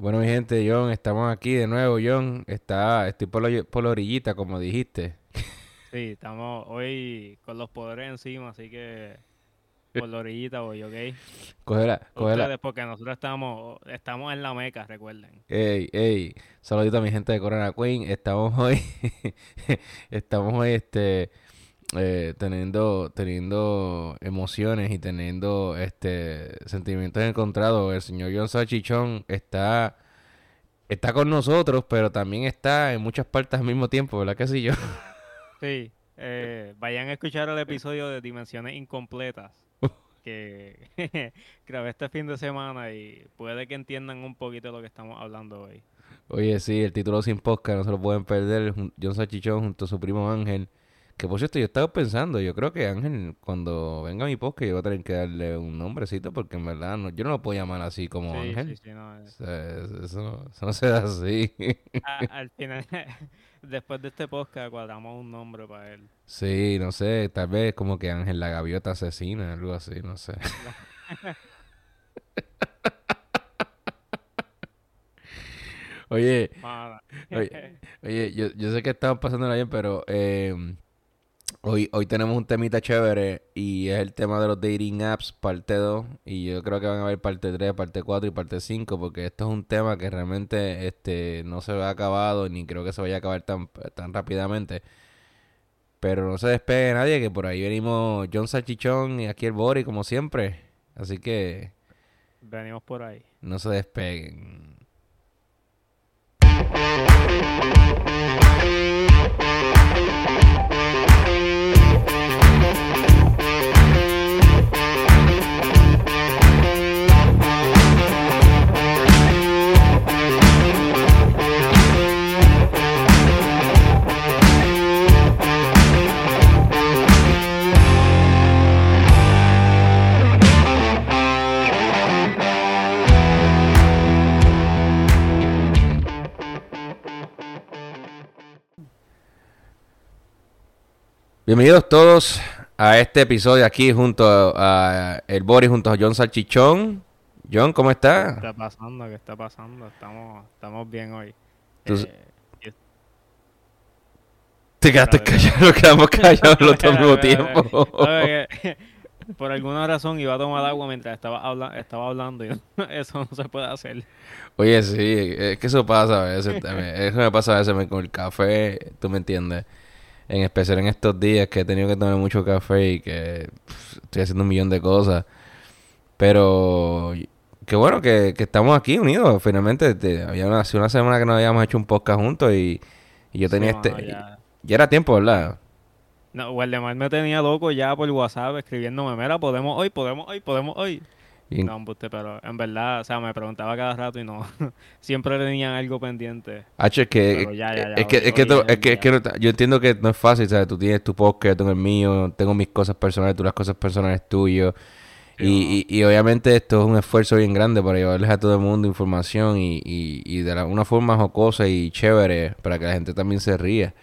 Bueno, mi gente, John, estamos aquí de nuevo, John. Está, estoy por la, por la orillita, como dijiste. Sí, estamos hoy con los poderes encima, así que por la orillita voy, ¿ok? Cógela, cógela. Ustedes, porque nosotros estamos, estamos en la meca, recuerden. Ey, ey, saludito a mi gente de Corona Queen. Estamos hoy, estamos hoy, este, eh, teniendo, teniendo emociones y teniendo, este, sentimientos encontrados. El señor John Sachichón está, está con nosotros, pero también está en muchas partes al mismo tiempo, ¿verdad que sí, yo? Sí, eh, vayan a escuchar el episodio de Dimensiones Incompletas que grabé este fin de semana y puede que entiendan un poquito de lo que estamos hablando hoy. Oye, sí, el título sin podcast no se lo pueden perder. John Sachichón junto a su primo Ángel. Que por cierto, yo estaba pensando, yo creo que Ángel, cuando venga a mi podcast, yo voy a tener que darle un nombrecito porque en verdad no- yo no lo puedo llamar así como Sí, Ángel. sí, sí, no. O sea, eso, no, eso no se da así. A- al final, después de este podcast, cuadramos un nombre para él. sí, no sé, tal vez como que Ángel la gaviota asesina, algo así, no sé. Oye. Oye, Oye, yo, yo sé que estamos pasándola bien, pero eh, hoy, hoy tenemos un temita chévere y es el tema de los dating apps, parte 2. Y yo creo que van a haber parte 3, parte 4 y parte 5, porque esto es un tema que realmente este, no se ha acabado ni creo que se vaya a acabar tan, tan rápidamente. Pero no se despegue nadie, que por ahí venimos John Salchichón y aquí el Bori, como siempre. Así que Venimos por ahí. no se despeguen. Bienvenidos todos a este episodio aquí junto a el Boris, junto a John Salchichón. John, ¿cómo ¿Qué está? pasando? ¿Qué está pasando? Estamos, estamos bien hoy. Eh, Te quedaste callado, nos quedamos callados los dos al mismo tiempo. Por alguna razón iba a tomar agua mientras estaba, habla- estaba hablando y eso no se puede hacer. Oye, sí, es que eso pasa a veces también. Eso me pasa a veces con el café, tú me entiendes. En especial en estos días que he tenido que tomar mucho café y que pff, estoy haciendo un millón de cosas. Pero qué bueno que, que estamos aquí unidos. Finalmente, te- había hace una semana que no habíamos hecho un podcast juntos y, y yo tenía Sí, este... mano, ya. Ya era tiempo, ¿verdad? No, Waldemar me tenía loco ya por WhatsApp escribiéndome, mira, podemos hoy, podemos hoy, podemos hoy. Y- No, embuste, pero en verdad, o sea, me preguntaba cada rato y no, siempre tenían algo pendiente. Es que, ya, ya, es que, es que, yo entiendo que no es fácil, ¿sabes? Tú tienes tu podcast, yo tengo el mío, tengo mis cosas personales, tú las cosas personales tuyas. Sí, Y, y, y obviamente esto es un esfuerzo bien grande para llevarles a todo el mundo información y, y, y de la- una forma jocosa y chévere para que la gente también se ría.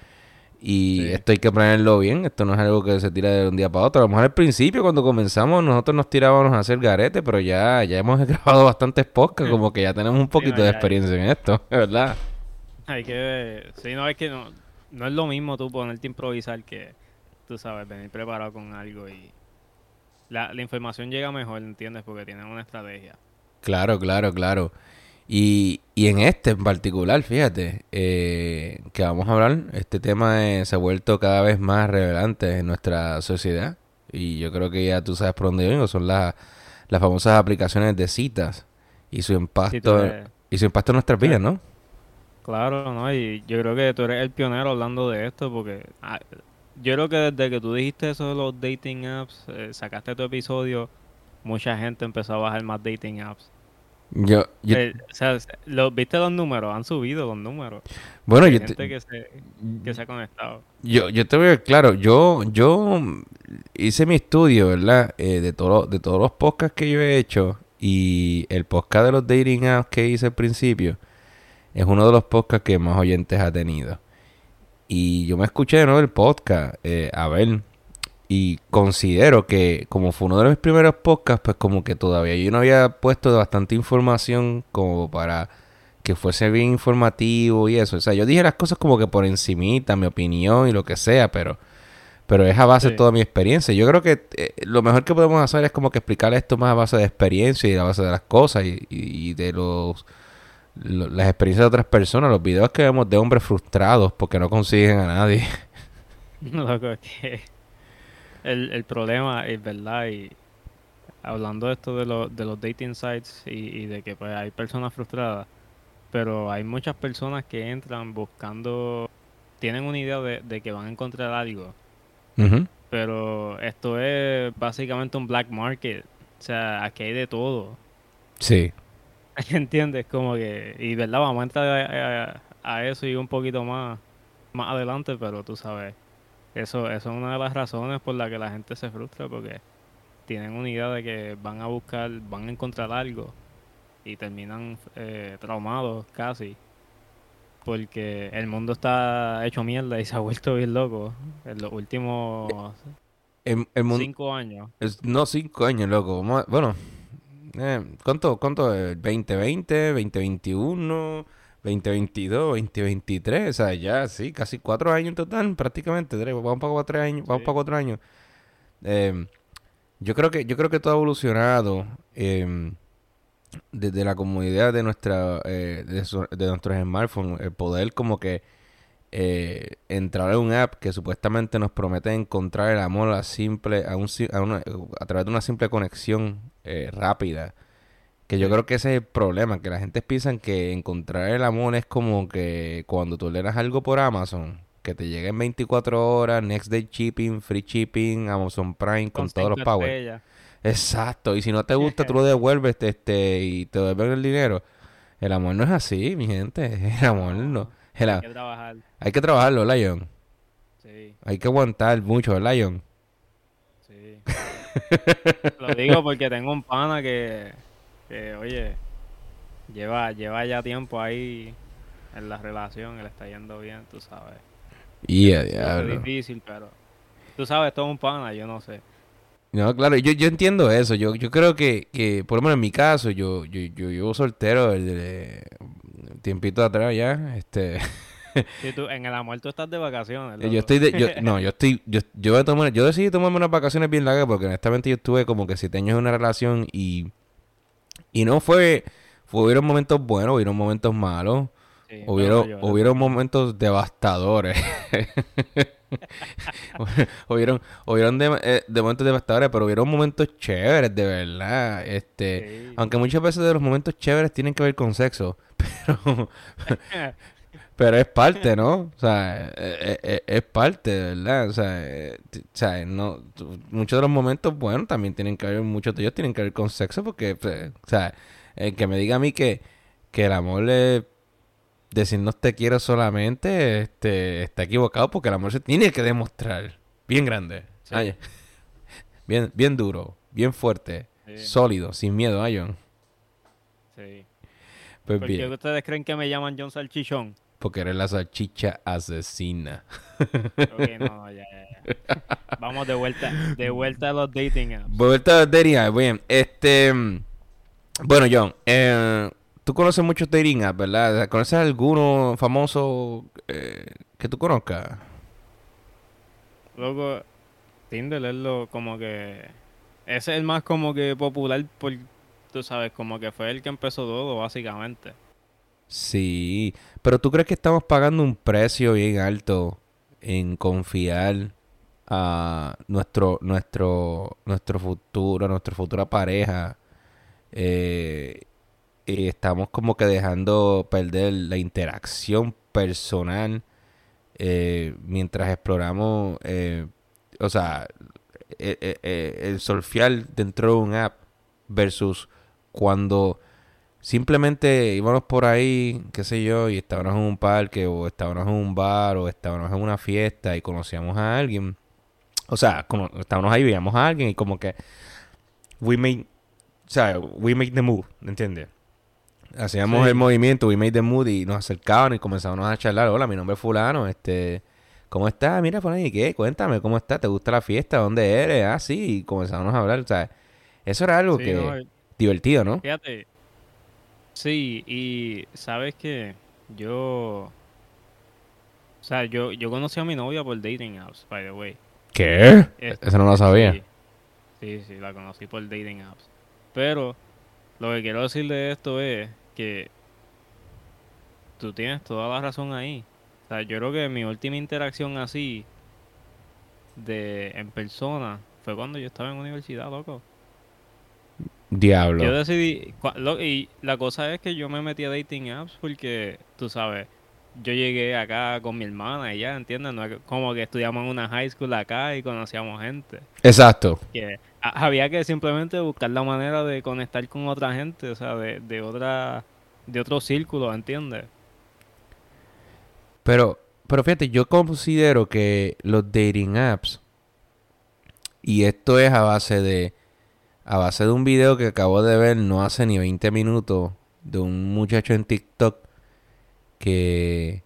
Y Sí. esto hay que planearlo bien, esto no es algo que se tira de un día para otro. A lo mejor al principio cuando comenzamos nosotros nos tirábamos a hacer garete, pero ya, ya hemos grabado bastantes podcasts, como que ya tenemos un poquito no, de experiencia en esto, ¿verdad? Hay que, sí, no, es que no, no es lo mismo tú ponerte a improvisar que, tú sabes, venir preparado con algo y la, la información llega mejor, ¿entiendes? Porque tienen una estrategia. Claro, claro, claro. Y, y en este en particular, fíjate, eh, que vamos a hablar, este tema eh, se ha vuelto cada vez más relevante en nuestra sociedad. Y yo creo que ya tú sabes por dónde vengo, son las, las famosas aplicaciones de citas y su impacto, eres- y su impacto en nuestras vidas, ¿no? Claro, ¿no? Y yo creo que tú eres el pionero hablando de esto porque ah, yo creo que desde que tú dijiste eso de los dating apps, eh, sacaste tu episodio, mucha gente empezó a bajar más dating apps. Yo, yo, Eh, o sea, lo- ¿viste los números? Han subido los números. bueno, Hay yo, te- gente que se, que se ha conectado. Yo, yo te voy claro, yo, yo hice mi estudio, ¿verdad? Eh, de, todo, de todos los podcasts que yo he hecho y el podcast de los dating apps que hice al principio es uno de los podcasts que más oyentes ha tenido. Y yo me escuché de nuevo el podcast, eh, a ver, y considero que como fue uno de mis primeros podcasts, pues como que todavía yo no había puesto bastante información como para que fuese bien informativo y eso. O sea, yo dije las cosas como que por encimita, mi opinión y lo que sea, pero pero es a base de toda mi experiencia. Yo creo que eh, lo mejor que podemos hacer es como que explicar esto más a base de experiencia y a base de las cosas y, de los las experiencias de otras personas, los videos que vemos de hombres frustrados porque no consiguen a nadie. Loco, que el, el problema es verdad y hablando de esto de, de los dating sites y, de que pues hay personas frustradas, pero hay muchas personas que entran buscando, tienen una idea de, de que van a encontrar algo pero esto es básicamente un black market. O sea, aquí hay de todo. Sí. ¿Entiendes? Como que... Y verdad, vamos a entrar a, eso y un poquito más, más adelante, pero tú sabes. Eso, eso es una de las razones por la que la gente se frustra, porque tienen una idea de que van a buscar, van a encontrar algo y terminan eh, traumados casi porque el mundo está hecho mierda y se ha vuelto bien loco en los últimos cinco años. no, cinco años, loco. Bueno, eh, ¿cuánto, cuánto es? ¿2020, 2021, 2022, 2023? O sea, ya sí, casi cuatro años en total, prácticamente. vamos para cuatro años. Vamos para cuatro años. Eh, yo creo que yo creo que todo ha evolucionado. Eh, desde la comodidad de nuestra eh, de, nuestros smartphones el poder como que eh, entrar en un app que supuestamente nos promete encontrar el amor a simple a, un, a, a través de una simple conexión eh, rápida que yo creo que ese es el problema que la gente piensa que encontrar el amor es como que cuando tú leas algo por Amazon que te llegue en 24 horas next day shipping free shipping Amazon Prime con, todos los power Exacto, y si no te gusta, tú lo devuelves este, y te devuelven el dinero. El amor no es así, mi gente. El amor no. hay que trabajar. Hay que trabajarlo, Lion. Sí. Hay que aguantar mucho, Lion. Sí. lo digo porque tengo un pana que, que oye, lleva, lleva ya tiempo ahí en la relación, le está yendo bien, tú sabes. Y yeah, Es difícil, pero tú sabes, todo un pana, yo no sé. No, claro, yo, yo entiendo eso. Yo, yo creo que, que, por lo menos en mi caso, yo, yo, yo llevo soltero desde tiempito atrás ya. Este. tú, en el amor tú estás de vacaciones. Yo estoy de, yo, no, yo estoy, yo, yo, tomar, yo decidí tomarme unas vacaciones bien largas porque honestamente yo estuve como que siete años en una relación y, y no fue, fue, hubieron momentos buenos, hubieron momentos malos, hubieron, hubieron momentos devastadores. hubieron, hubieron de, eh, de, momentos devastadores, pero hubieron momentos chéveres, de verdad. Este, aunque muchas veces de los momentos chéveres tienen que ver con sexo, pero, pero es parte, ¿no? O sea, eh, eh, es, parte, verdad. O sea, no, muchos de los momentos, bueno, también tienen que ver, muchos de ellos tienen que ver con sexo, porque, pues, o sea, el que me diga a mí que, que el amor es decirnos te quiero solamente este, está equivocado porque el amor se tiene que demostrar. Bien grande. Bien, bien duro, bien fuerte, sólido, sin miedo, ¿ah, John? Sí. Pues ¿Por qué ustedes creen que me llaman John Salchichón? Porque eres la salchicha asesina. no, ya, ya, Vamos de vuelta, de vuelta a los dating apps. Vuelta a los dating apps, bien. Este, bueno, John, eh, tú conoces muchos dating apps, ¿verdad? ¿Conoces alguno famoso eh, que tú conozcas? Luego, Tinder es lo como que... Ese es el más como que popular por, tú sabes, como que fue el que empezó todo, básicamente. Sí, pero ¿tú crees que estamos pagando un precio bien alto en confiar a nuestro, nuestro, nuestro futuro, nuestra futura pareja? Eh, y estamos como que dejando perder la interacción personal eh, mientras exploramos, eh, o sea, eh, el surfear dentro de un app versus cuando simplemente íbamos por ahí, qué sé yo, y estábamos en un parque o estábamos en un bar o estábamos en una fiesta y conocíamos a alguien. O sea, como estábamos ahí, veíamos a alguien y como que we made, o sea, we make the move, ¿entiendes? Hacíamos el movimiento, we made the mood y nos acercaban y comenzamos a charlar. Hola, mi nombre es fulano, este... ¿Cómo estás? Mira por ahí, ¿qué? Cuéntame, ¿cómo estás? ¿Te gusta la fiesta? ¿Dónde eres? Ah, sí, y comenzamos a hablar, o sea, eso era algo que... divertido, ¿no? Fíjate, Sí, y sabes que yo... O sea, yo, yo conocí a mi novia por dating apps, by the way. ¿Qué? Este, Eso no lo sabía. Sí, sí, sí, la conocí por dating apps. Pero lo que quiero decir de esto es que tú tienes toda la razón ahí. O sea, yo creo que mi última interacción así de en persona fue cuando yo estaba en universidad, loco. Diablo. Yo decidí, lo- y la cosa es que yo me metí a dating apps porque, tú sabes, yo llegué acá con mi hermana y ya, ¿entiendes? No como que estudiamos en una high school acá y conocíamos gente. Exacto. Que a- había que simplemente buscar la manera de conectar con otra gente, o sea, de, de otra, de otro círculo, ¿entiendes? Pero, pero fíjate, yo considero que los dating apps, y esto es a base de, a base de un video que acabo de ver no hace ni 20 minutos de un muchacho en TikTok que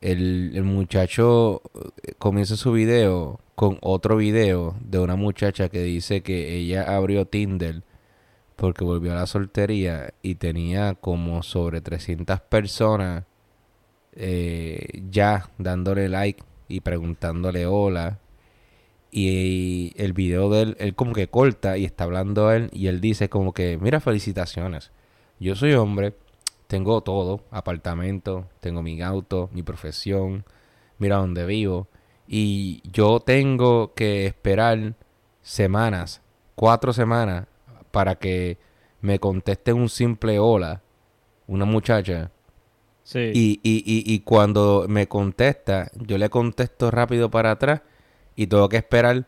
el, el muchacho eh, comienza su video con otro video de una muchacha que dice que ella abrió Tinder porque volvió a la soltería y tenía como sobre 300 personas eh, ya dándole like y preguntándole hola. Y el video de él, él como que corta y está hablando a él y él dice como que, mira, felicitaciones. Yo soy hombre, tengo todo, apartamento, tengo mi auto, mi profesión, mira dónde vivo. Y yo tengo que esperar semanas, cuatro semanas, para que me conteste un simple hola, una muchacha. Sí. Y, y, y, y cuando me contesta, yo le contesto rápido para atrás y tengo que esperar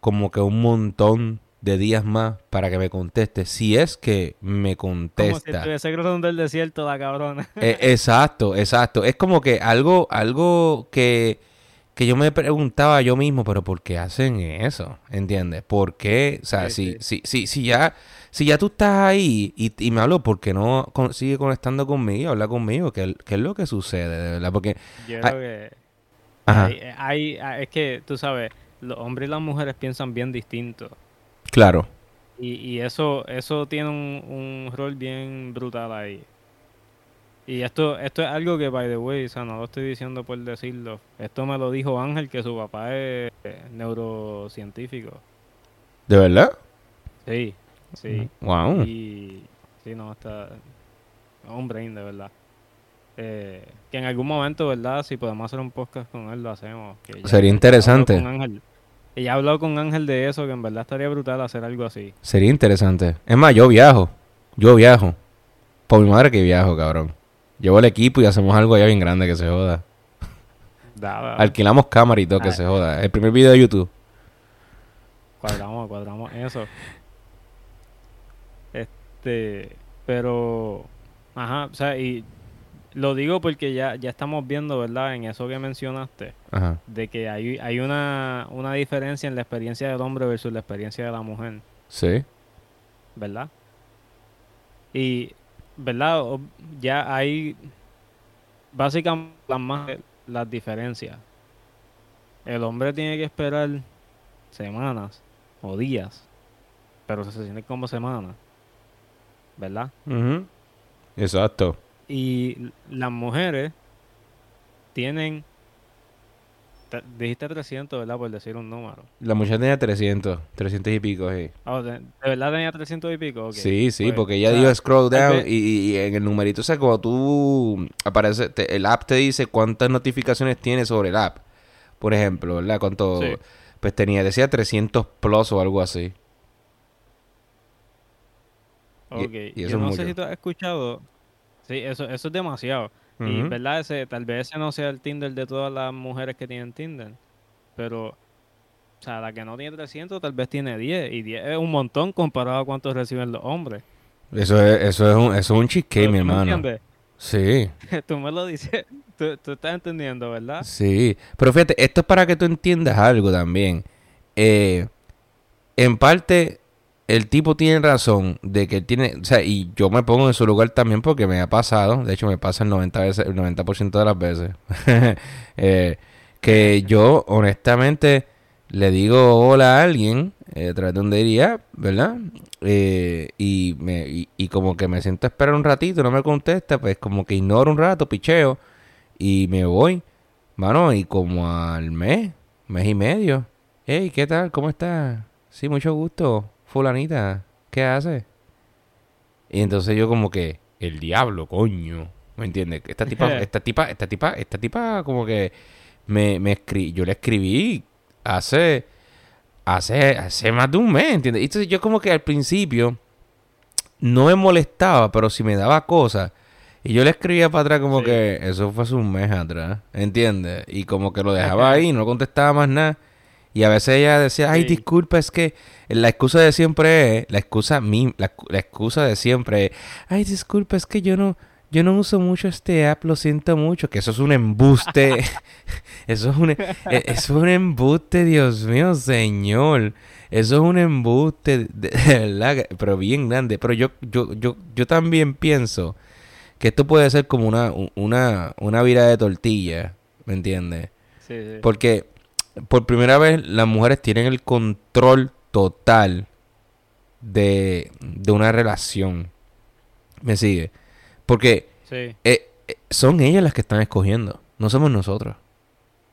como que un montón de días más para que me conteste. Si es que me como si contesta. estuviese cruzando el desierto, la cabrona. Eh, exacto, exacto. Es como que algo, algo que, que yo me preguntaba yo mismo, pero ¿por qué hacen eso? ¿Entiendes? ¿Por qué? O sea, Sí, si, si, si, si ya, si ya tú estás ahí y, y me hablo, ¿por qué no con- sigue conectando conmigo? Habla conmigo, ¿qué, qué es lo que sucede, de verdad? Porque, Yo creo que hay, hay- hay- es que, tú sabes, los hombres y las mujeres piensan bien distinto. claro. Y, y eso, eso tiene un, un rol bien brutal ahí. Y esto, esto es algo que, by the way, o sea, no lo estoy diciendo por decirlo. Esto me lo dijo Ángel, que su papá es eh, neurocientífico. ¿De verdad? Sí, sí. Wow. Y sí, no, está un brain, de verdad. Eh, que en algún momento, ¿verdad? Si podemos hacer un podcast con él, lo hacemos. que ya- Sería interesante. Y ya he hablado con Ángel de eso, que en verdad estaría brutal hacer algo así. Sería interesante. Es más, yo viajo. Yo viajo. Por mi madre que viajo, cabrón. Llevo el equipo y hacemos algo allá bien grande que se joda. Da, da, Alquilamos cámara y todo que Ah. se joda. El primer video de YouTube. Cuadramos, cuadramos eso. Este, pero, ajá, o sea, y lo digo porque ya, ya estamos viendo, ¿verdad? En eso que mencionaste, Ajá. de que hay, hay una, una diferencia en la experiencia del hombre versus la experiencia de la mujer, Sí. ¿verdad? Y, ¿verdad? Ya hay básicamente las más las diferencias. El hombre tiene que esperar semanas o días, pero se siente como semanas, ¿verdad? Exacto. Y las mujeres tienen, te- dijiste 300, ¿verdad? Por decir un número. La muchacha tenía 300. 300 y pico, sí. Ah, ¿de, verdad tenía 300 y pico? Ok, Sí, sí, pues, porque ella o sea, dijo scroll down y, y- en el numerito, o sea, cuando tú aparece, te- el app te dice cuántas notificaciones tiene sobre el app. Por ejemplo, ¿verdad? Cuánto, Sí. pues tenía, decía 300 plus o algo así. Ok, y eso yo no sé si tú has escuchado. Sí, eso, eso es demasiado. Y verdad, ese, tal vez ese no sea el Tinder de todas las mujeres que tienen Tinder. Pero, o sea, la que no tiene 300 tal vez tiene 10. Y 10 es un montón comparado a cuántos reciben los hombres. Eso es, eso es un, eso es un ¿Tú- mi hermano. entiendes? Sí, Tú me lo dices. Tú, tú estás entendiendo, ¿verdad? sí. Pero fíjate, esto es para que tú entiendas algo también. Eh, en parte, el tipo tiene razón de que tiene, o sea, y yo me pongo en su lugar también porque me ha pasado, de hecho me pasa el 90 veces, el 90% de las veces, eh, que yo honestamente le digo hola a alguien eh, a través de un app, ¿verdad? Eh, y, me, y, y como que me siento a esperar un ratito, no me contesta, pues como que ignoro un rato, picheo, y me voy. Mano, y como al mes, mes y medio. Hey, ¿qué tal? ¿Cómo estás? Sí, mucho gusto. Fulanita, ¿qué haces? Y entonces yo como que, el diablo, coño. ¿Me entiendes? Esta tipa, esta tipa, esta tipa, esta tipa como que me, me escri yo le escribí hace, hace, hace más de un mes, ¿entiendes? Y entonces yo como que al principio no me molestaba, pero si me daba cosas. Y yo le escribía para atrás como Sí. que eso fue hace un mes atrás, ¿entiendes? Y como que lo dejaba ahí, no contestaba más nada. Y a veces ella decía, ay, Sí. disculpa, es que la excusa de siempre es, la excusa, la, la excusa de siempre es, ay, disculpa, es que yo no, yo no uso mucho este app, lo siento mucho, que eso es un embuste, eso es un, e- eso es un embuste, Dios mío, señor, eso es un embuste, de, verdad, pero bien grande, pero yo, yo, yo, yo también pienso que esto puede ser como una, una, una vira de tortilla, ¿me entiendes? Sí, sí. Porque por primera vez las mujeres tienen el control total de, de una relación. ¿Me sigue? Porque Sí, eh, eh, son ellas las que están escogiendo, no somos nosotros.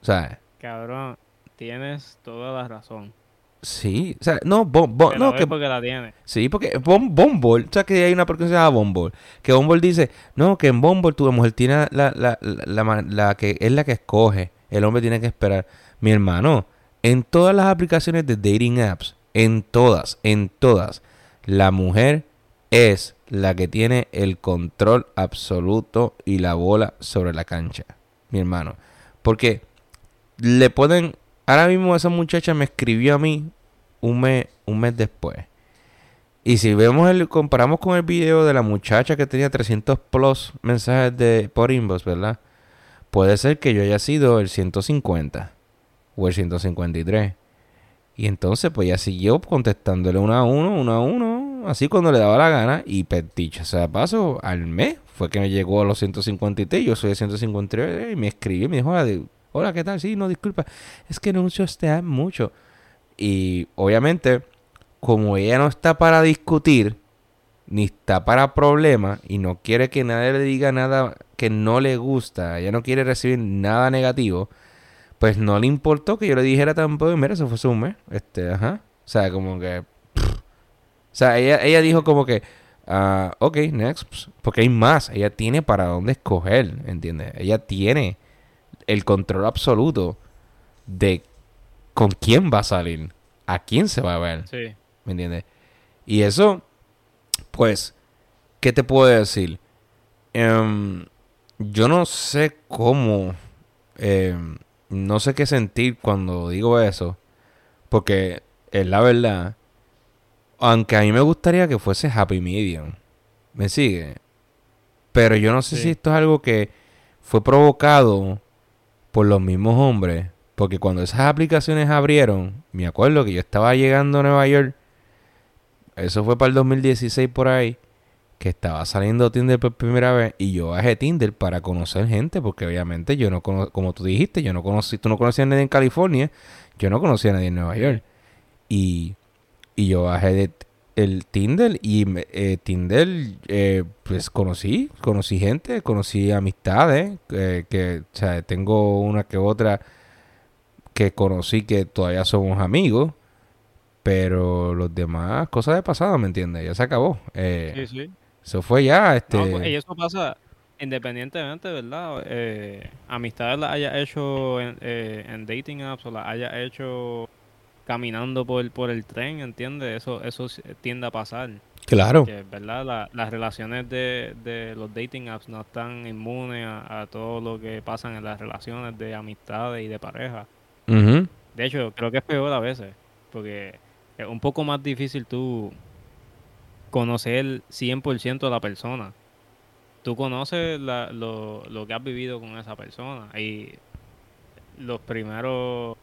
O sea, cabrón, tienes toda la razón. sí, o sea, no, Bum- Te no, que, porque la tienes. sí, porque Bum- Bumble, o sea, que hay una persona que se llama Bumble, que Bumble dice, no, que en Bumble tu mujer tiene la, la, la, la que es la que escoge, el hombre tiene que esperar. Mi hermano, en todas las aplicaciones de dating apps, en todas, en todas, la mujer es la que tiene el control absoluto y la bola sobre la cancha, mi hermano. Porque le pueden, ahora mismo esa muchacha me escribió a mí un mes, un mes después. Y si vemos el, comparamos con el video de la muchacha que tenía 300 plus mensajes de por inbox, ¿verdad? Puede ser que yo haya sido el 150 o el 153. Y entonces, pues ella siguió contestándole uno a uno, uno a uno, así cuando le daba la gana. Y peticha, o sea, paso al mes fue que me llegó a los 153. Yo soy el 153 y me escribió y me dijo, hola, di- hola, ¿qué tal? Sí, no, disculpa, es que no uso este mucho. Y obviamente, como ella no está para discutir, ni está para problemas, y no quiere que nadie le diga nada que no le gusta, ella no quiere recibir nada negativo, pues no le importó que yo le dijera tampoco, mira, eso fue un mes. Este, ajá. O sea, como que. pff. O sea, ella, ella dijo como que. ah, ok, next. pues, Porque hay más. Ella tiene para dónde escoger. ¿Entiendes? Ella tiene el control absoluto de con quién va a salir. A quién se va a ver. Sí. ¿Me entiendes? Y eso, pues, ¿qué te puedo decir? Em, yo no sé cómo, em, no sé qué sentir cuando digo eso, porque es la verdad, aunque a mí me gustaría que fuese happy medium, ¿me sigue? Pero yo no sé Sí. si esto es algo que fue provocado por los mismos hombres, porque cuando esas aplicaciones abrieron, me acuerdo que yo estaba llegando a Nueva York, eso fue para el 2016 por ahí, que estaba saliendo Tinder por primera vez y yo bajé Tinder para conocer gente, porque obviamente yo no conozco, como tú dijiste, yo no conocí, tú no conocías a nadie en California, yo no conocía a nadie en Nueva York. Y, y yo bajé de el Tinder y eh, Tinder, eh, pues conocí, conocí gente, conocí amistades, eh, que, tengo una que otra que conocí que todavía somos amigos, pero los demás, cosas de pasado, ¿me entiendes? Ya se acabó. Eso fue ya, este... No, pues, y eso pasa independientemente, ¿verdad? Eh, amistades las haya hecho en, eh, en dating apps o las haya hecho caminando por, por el tren, ¿entiendes? Eso, eso tiende a pasar. Claro. Que, ¿verdad? La- las relaciones de, de los dating apps no están inmunes a, a todo lo que pasan en las relaciones de amistades y de pareja. De hecho, creo que es peor a veces, porque es un poco más difícil tú conocer 100% a la persona. Tú conoces lo que has vivido con esa persona y los primeros,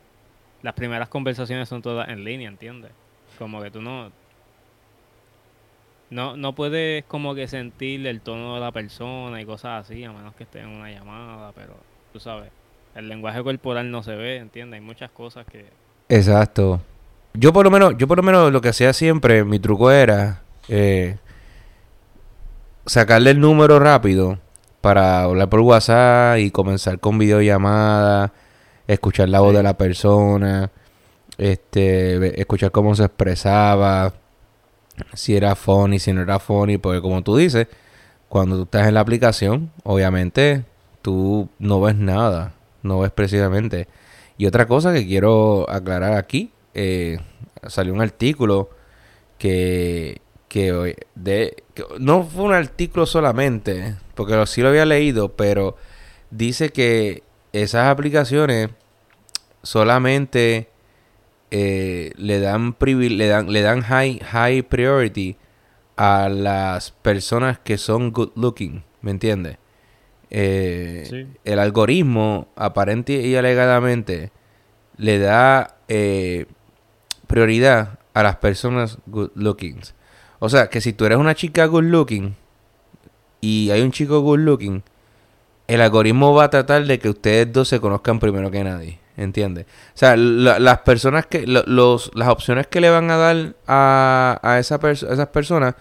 las primeras conversaciones son todas en línea, ¿entiendes? Como que tú no, no, no puedes como que sentir el tono de la persona y cosas así, a menos que esté en una llamada, pero tú sabes, el lenguaje corporal no se ve, ¿entiendes? Hay muchas cosas que, Exacto. Yo por lo menos, yo por lo menos lo que hacía siempre, mi truco era eh, sacarle el número rápido para hablar por WhatsApp y comenzar con videollamada, escuchar la voz de la persona, este, escuchar cómo se expresaba, si era funny, si no era funny, porque como tú dices, cuando tú estás en la aplicación, obviamente tú no ves nada, no ves precisamente. Y otra cosa que quiero aclarar aquí, eh, salió un artículo que, que, de, no fue un artículo solamente, porque sí lo había leído, pero dice que esas aplicaciones solamente eh, le dan le dan le dan high high priority a las personas que son good looking, ¿me entiendes? Eh, el algoritmo aparente y alegadamente le da eh, prioridad a las personas good looking. O sea, que si tú eres una chica good looking y hay un chico good looking, el algoritmo va a tratar de que ustedes dos se conozcan primero que nadie. ¿Entiendes? O sea, las personas que, los, las opciones que le van a dar a, a, esa esas personas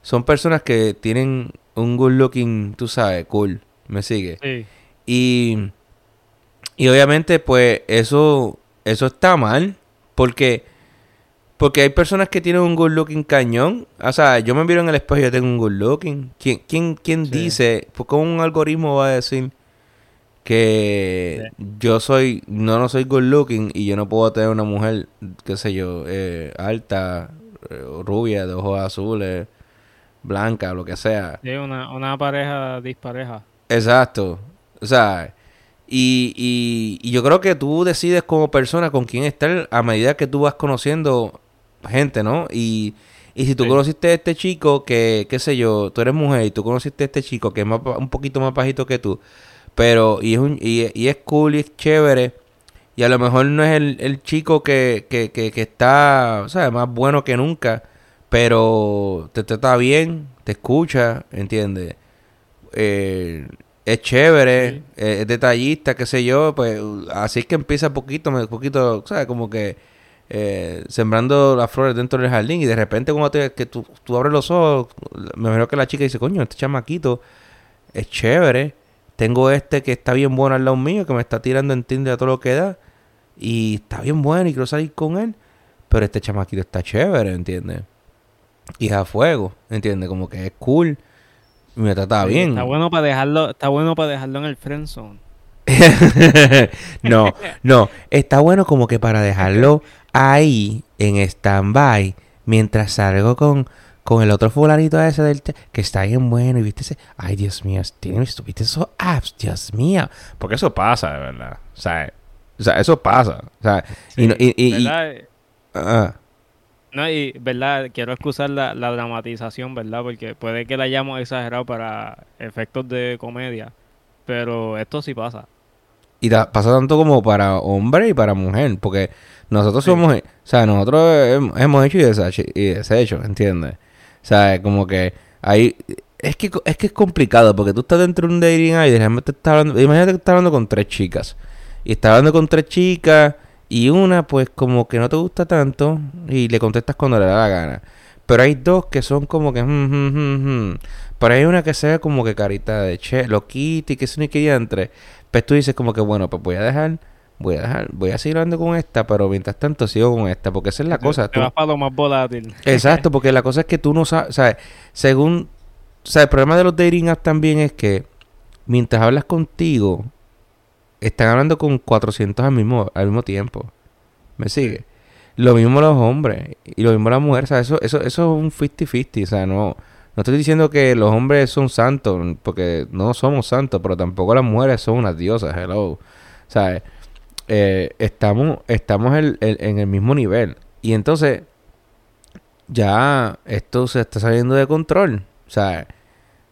son personas que tienen un good looking, tú sabes, cool. ¿Me sigue? Sí. Y, y obviamente, pues, eso, eso está mal. Porque, porque hay personas que tienen un good looking cañón. O sea, yo me miro en el espejo y yo tengo un good looking. ¿Quién, quién, quién dice? Pues, ¿Cómo un algoritmo va a decir? que yo soy, no, no soy good looking y yo no puedo tener una mujer, qué sé yo, eh, alta, eh, rubia, de ojos azules, blanca, lo que sea. Sí, una, una pareja dispareja. Exacto. O sea, y, y, y, yo creo que tú decides como persona con quién estar a medida que tú vas conociendo gente, ¿no? Y, y si tú conociste a este chico que, qué sé yo, tú eres mujer y tú conociste a este chico que es un poquito más bajito que tú, pero, y es, un, y, y es cool y es chévere. Y a lo mejor no es el, el chico que, que, que, que está, o sea, más bueno que nunca. Pero te trata bien, te escucha, ¿entiendes? Eh, es chévere, es, detallista, qué sé yo. Pues así es que empieza poquito, poquito, ¿sabes? Como que eh, sembrando las flores dentro del jardín. Y de repente, cuando te, que tú, tú abres los ojos, me imagino que la chica dice, coño, este chamaquito es chévere tengo este que está bien bueno al lado mío, que me está tirando en Tinder a todo lo que da. Y está bien bueno y quiero salir con él. Pero este chamaquito está chévere, ¿entiendes? Y es a fuego, ¿entiendes? Como que es cool. Y me trata bien. Está bueno para dejarlo, está bueno para dejarlo en el friendzone. no, no. Está bueno como que para dejarlo ahí en stand-by mientras salgo con con el otro fulanito ese del que está bien bueno y viste ese, ay Dios mío, ¿tienes, viste esos apps, Dios mío, porque eso pasa de verdad, o sea, o sea eso pasa, o sea, y, y, y, ah. No, y, ¿verdad? Quiero excusar la, la, dramatización, ¿verdad? Porque puede que la hayamos exagerado para efectos de comedia, pero esto sí pasa. Y pasa tanto como para hombre y para mujer, porque nosotros somos, o sea, nosotros hemos hecho y deshecho, y deshecho ¿entiendes? O sea, como que ahí... Es que, es que es complicado porque tú estás dentro de un dating y de repente estás hablando... Imagínate que estás hablando con tres chicas. Y estás hablando con tres chicas y una pues como que no te gusta tanto y le contestas cuando le da la gana. Pero hay dos que son como que... Mm, Pero hay una que se ve como que carita de che, loquita y que es un entre. Pues tú dices como que bueno, pues voy a dejar voy a dejar, voy a seguir hablando con esta, pero mientras tanto sigo con esta, porque esa es la cosa. Te vas para lo más volátil. Exacto, porque la cosa es que tú no sabes, ¿sabes? Según, sea, el problema de los dating apps también es que mientras hablas contigo, están hablando con 400 al mismo, al mismo tiempo. ¿Me sigue? Lo mismo los hombres y lo mismo las mujeres, o sea, eso, eso, eso es un 50-50, o sea, no... No estoy diciendo que los hombres son santos, porque no somos santos, pero tampoco las mujeres son unas diosas, hello. ¿Sabes? Eh, estamos, estamos en, el mismo nivel. Y entonces, ya esto se está saliendo de control. Sea,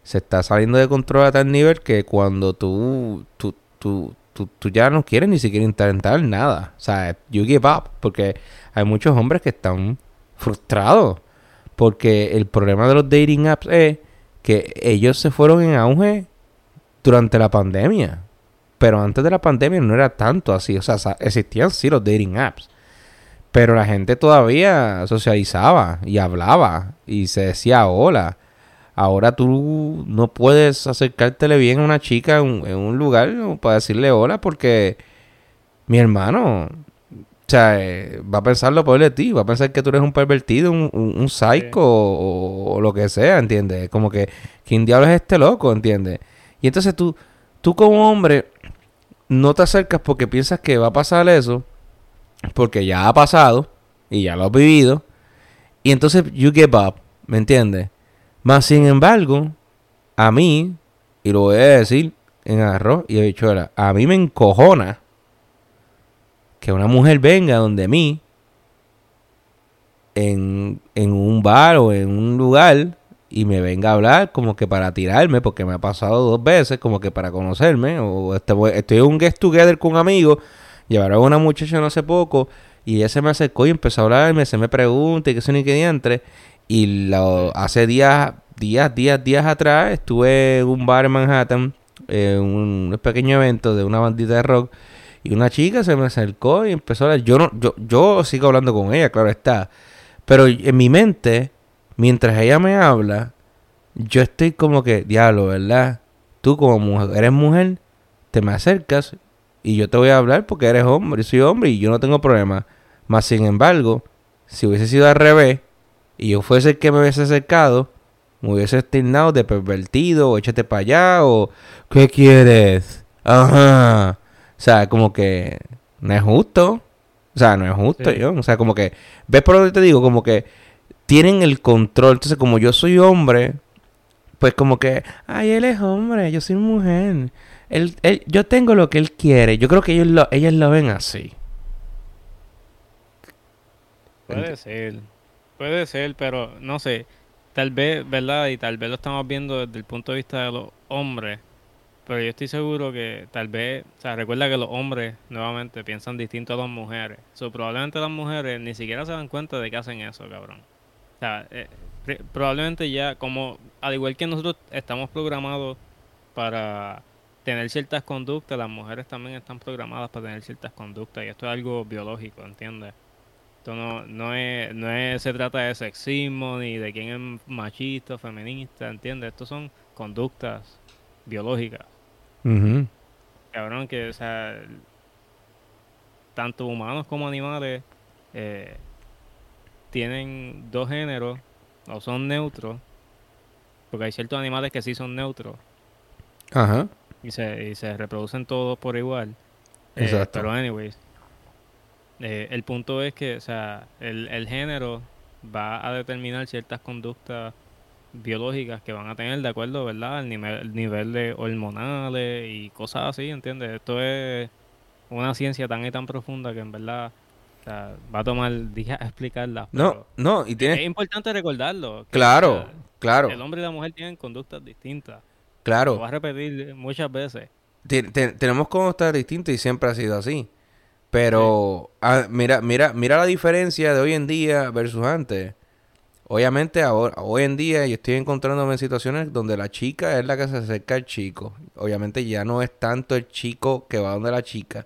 se está saliendo de control a tal nivel que cuando tú, tú, tú, tú, ya no quieres ni siquiera intentar nada. Sea, you give up. Porque hay muchos hombres que están frustrados. Porque el problema de los dating apps es que ellos se fueron en auge durante la pandemia. Pero antes de la pandemia no era tanto así. O sea, existían sí los dating apps. Pero la gente todavía socializaba y hablaba y se decía hola. Ahora tú no puedes acercártele bien a una chica en, un lugar para decirle hola porque mi hermano, o sea, eh, va a pensar lo peor de ti, va a pensar que tú eres un pervertido, un, un, psycho o, lo que sea, ¿entiendes? Como que, ¿quién diablos es este loco, ¿entiendes? Y entonces tú, tú como hombre, no te acercas porque piensas que va a pasar eso, porque ya ha pasado y ya lo has vivido, y entonces you give up, ¿me entiendes? Más sin embargo, a mí, y lo voy a decir en arroz y habichuela, a mí me encojona que una mujer venga donde mí, en, en un bar o en un lugar, y me venga a hablar como que para tirarme, porque me ha pasado dos veces, como que para conocerme, o este, estoy en un get together con un amigo, llevaron a una muchacha no hace poco, y ella se me acercó y empezó a hablarme, se me pregunta y qué son ni qué diantre, y hace días, días, días, días atrás estuve en un bar en Manhattan, en un pequeño evento de una bandita de rock. Y una chica se me acercó y empezó a hablar. Yo, no, yo, yo sigo hablando con ella, claro está. Pero en mi mente, mientras ella me habla, yo estoy como que, diablo, ¿verdad? Tú como mujer, eres mujer, te me acercas y yo te voy a hablar porque eres hombre, soy hombre y yo no tengo problema. Más sin embargo, si hubiese sido al revés, y yo fuese el que me hubiese acercado, me hubiese estirnado de pervertido, o échate para allá, o ¿qué quieres? Ajá. O sea, como que no es justo. O sea, no es justo, yo. O sea, como que, ¿ves por lo que te digo? Como que tienen el control. Entonces, como yo soy hombre, pues como que, ay, él es hombre, yo soy mujer. Él, él, yo tengo lo que él quiere. Yo creo que ellos lo, ellas lo ven así. Puede ser. Puede ser, pero no sé. Tal vez, ¿verdad? Y tal vez lo estamos viendo desde el punto de vista de los hombres. Pero yo estoy seguro que tal vez, o sea, recuerda que los hombres nuevamente piensan distinto a las mujeres. So, probablemente las mujeres ni siquiera se dan cuenta de que hacen eso, cabrón. O sea, eh, probablemente ya, como al igual que nosotros estamos programados para tener ciertas conductas, las mujeres también están programadas para tener ciertas conductas. Y esto es algo biológico, ¿entiendes? Esto no, no, es, no es, se trata de sexismo ni de quién es machista o feminista, ¿entiendes? Estos son conductas biológicas. Cabrón, que, o sea, tanto humanos como animales eh, tienen dos géneros o son neutros, porque hay ciertos animales que sí son neutros. Ajá. Y se, y se reproducen todos por igual. Eh, Exacto. pero, anyways, eh, el punto es que, o sea, el, el género va a determinar ciertas conductas biológicas que van a tener de acuerdo, ¿verdad? Al nivel, nivel de hormonales y cosas así, ¿entiendes? Esto es una ciencia tan y tan profunda que en verdad o sea, va a tomar días explicarla. No, no, y tiene... Es importante recordarlo. claro, claro. El hombre y la mujer tienen conductas distintas. Claro. Lo voy a repetir muchas veces. tenemos conductas distintas y siempre ha sido así. Pero ah, mira, mira, mira la diferencia de hoy en día versus antes. Obviamente ahora, hoy en día yo estoy encontrándome en situaciones donde la chica es la que se acerca al chico. Obviamente ya no es tanto el chico que va donde la chica,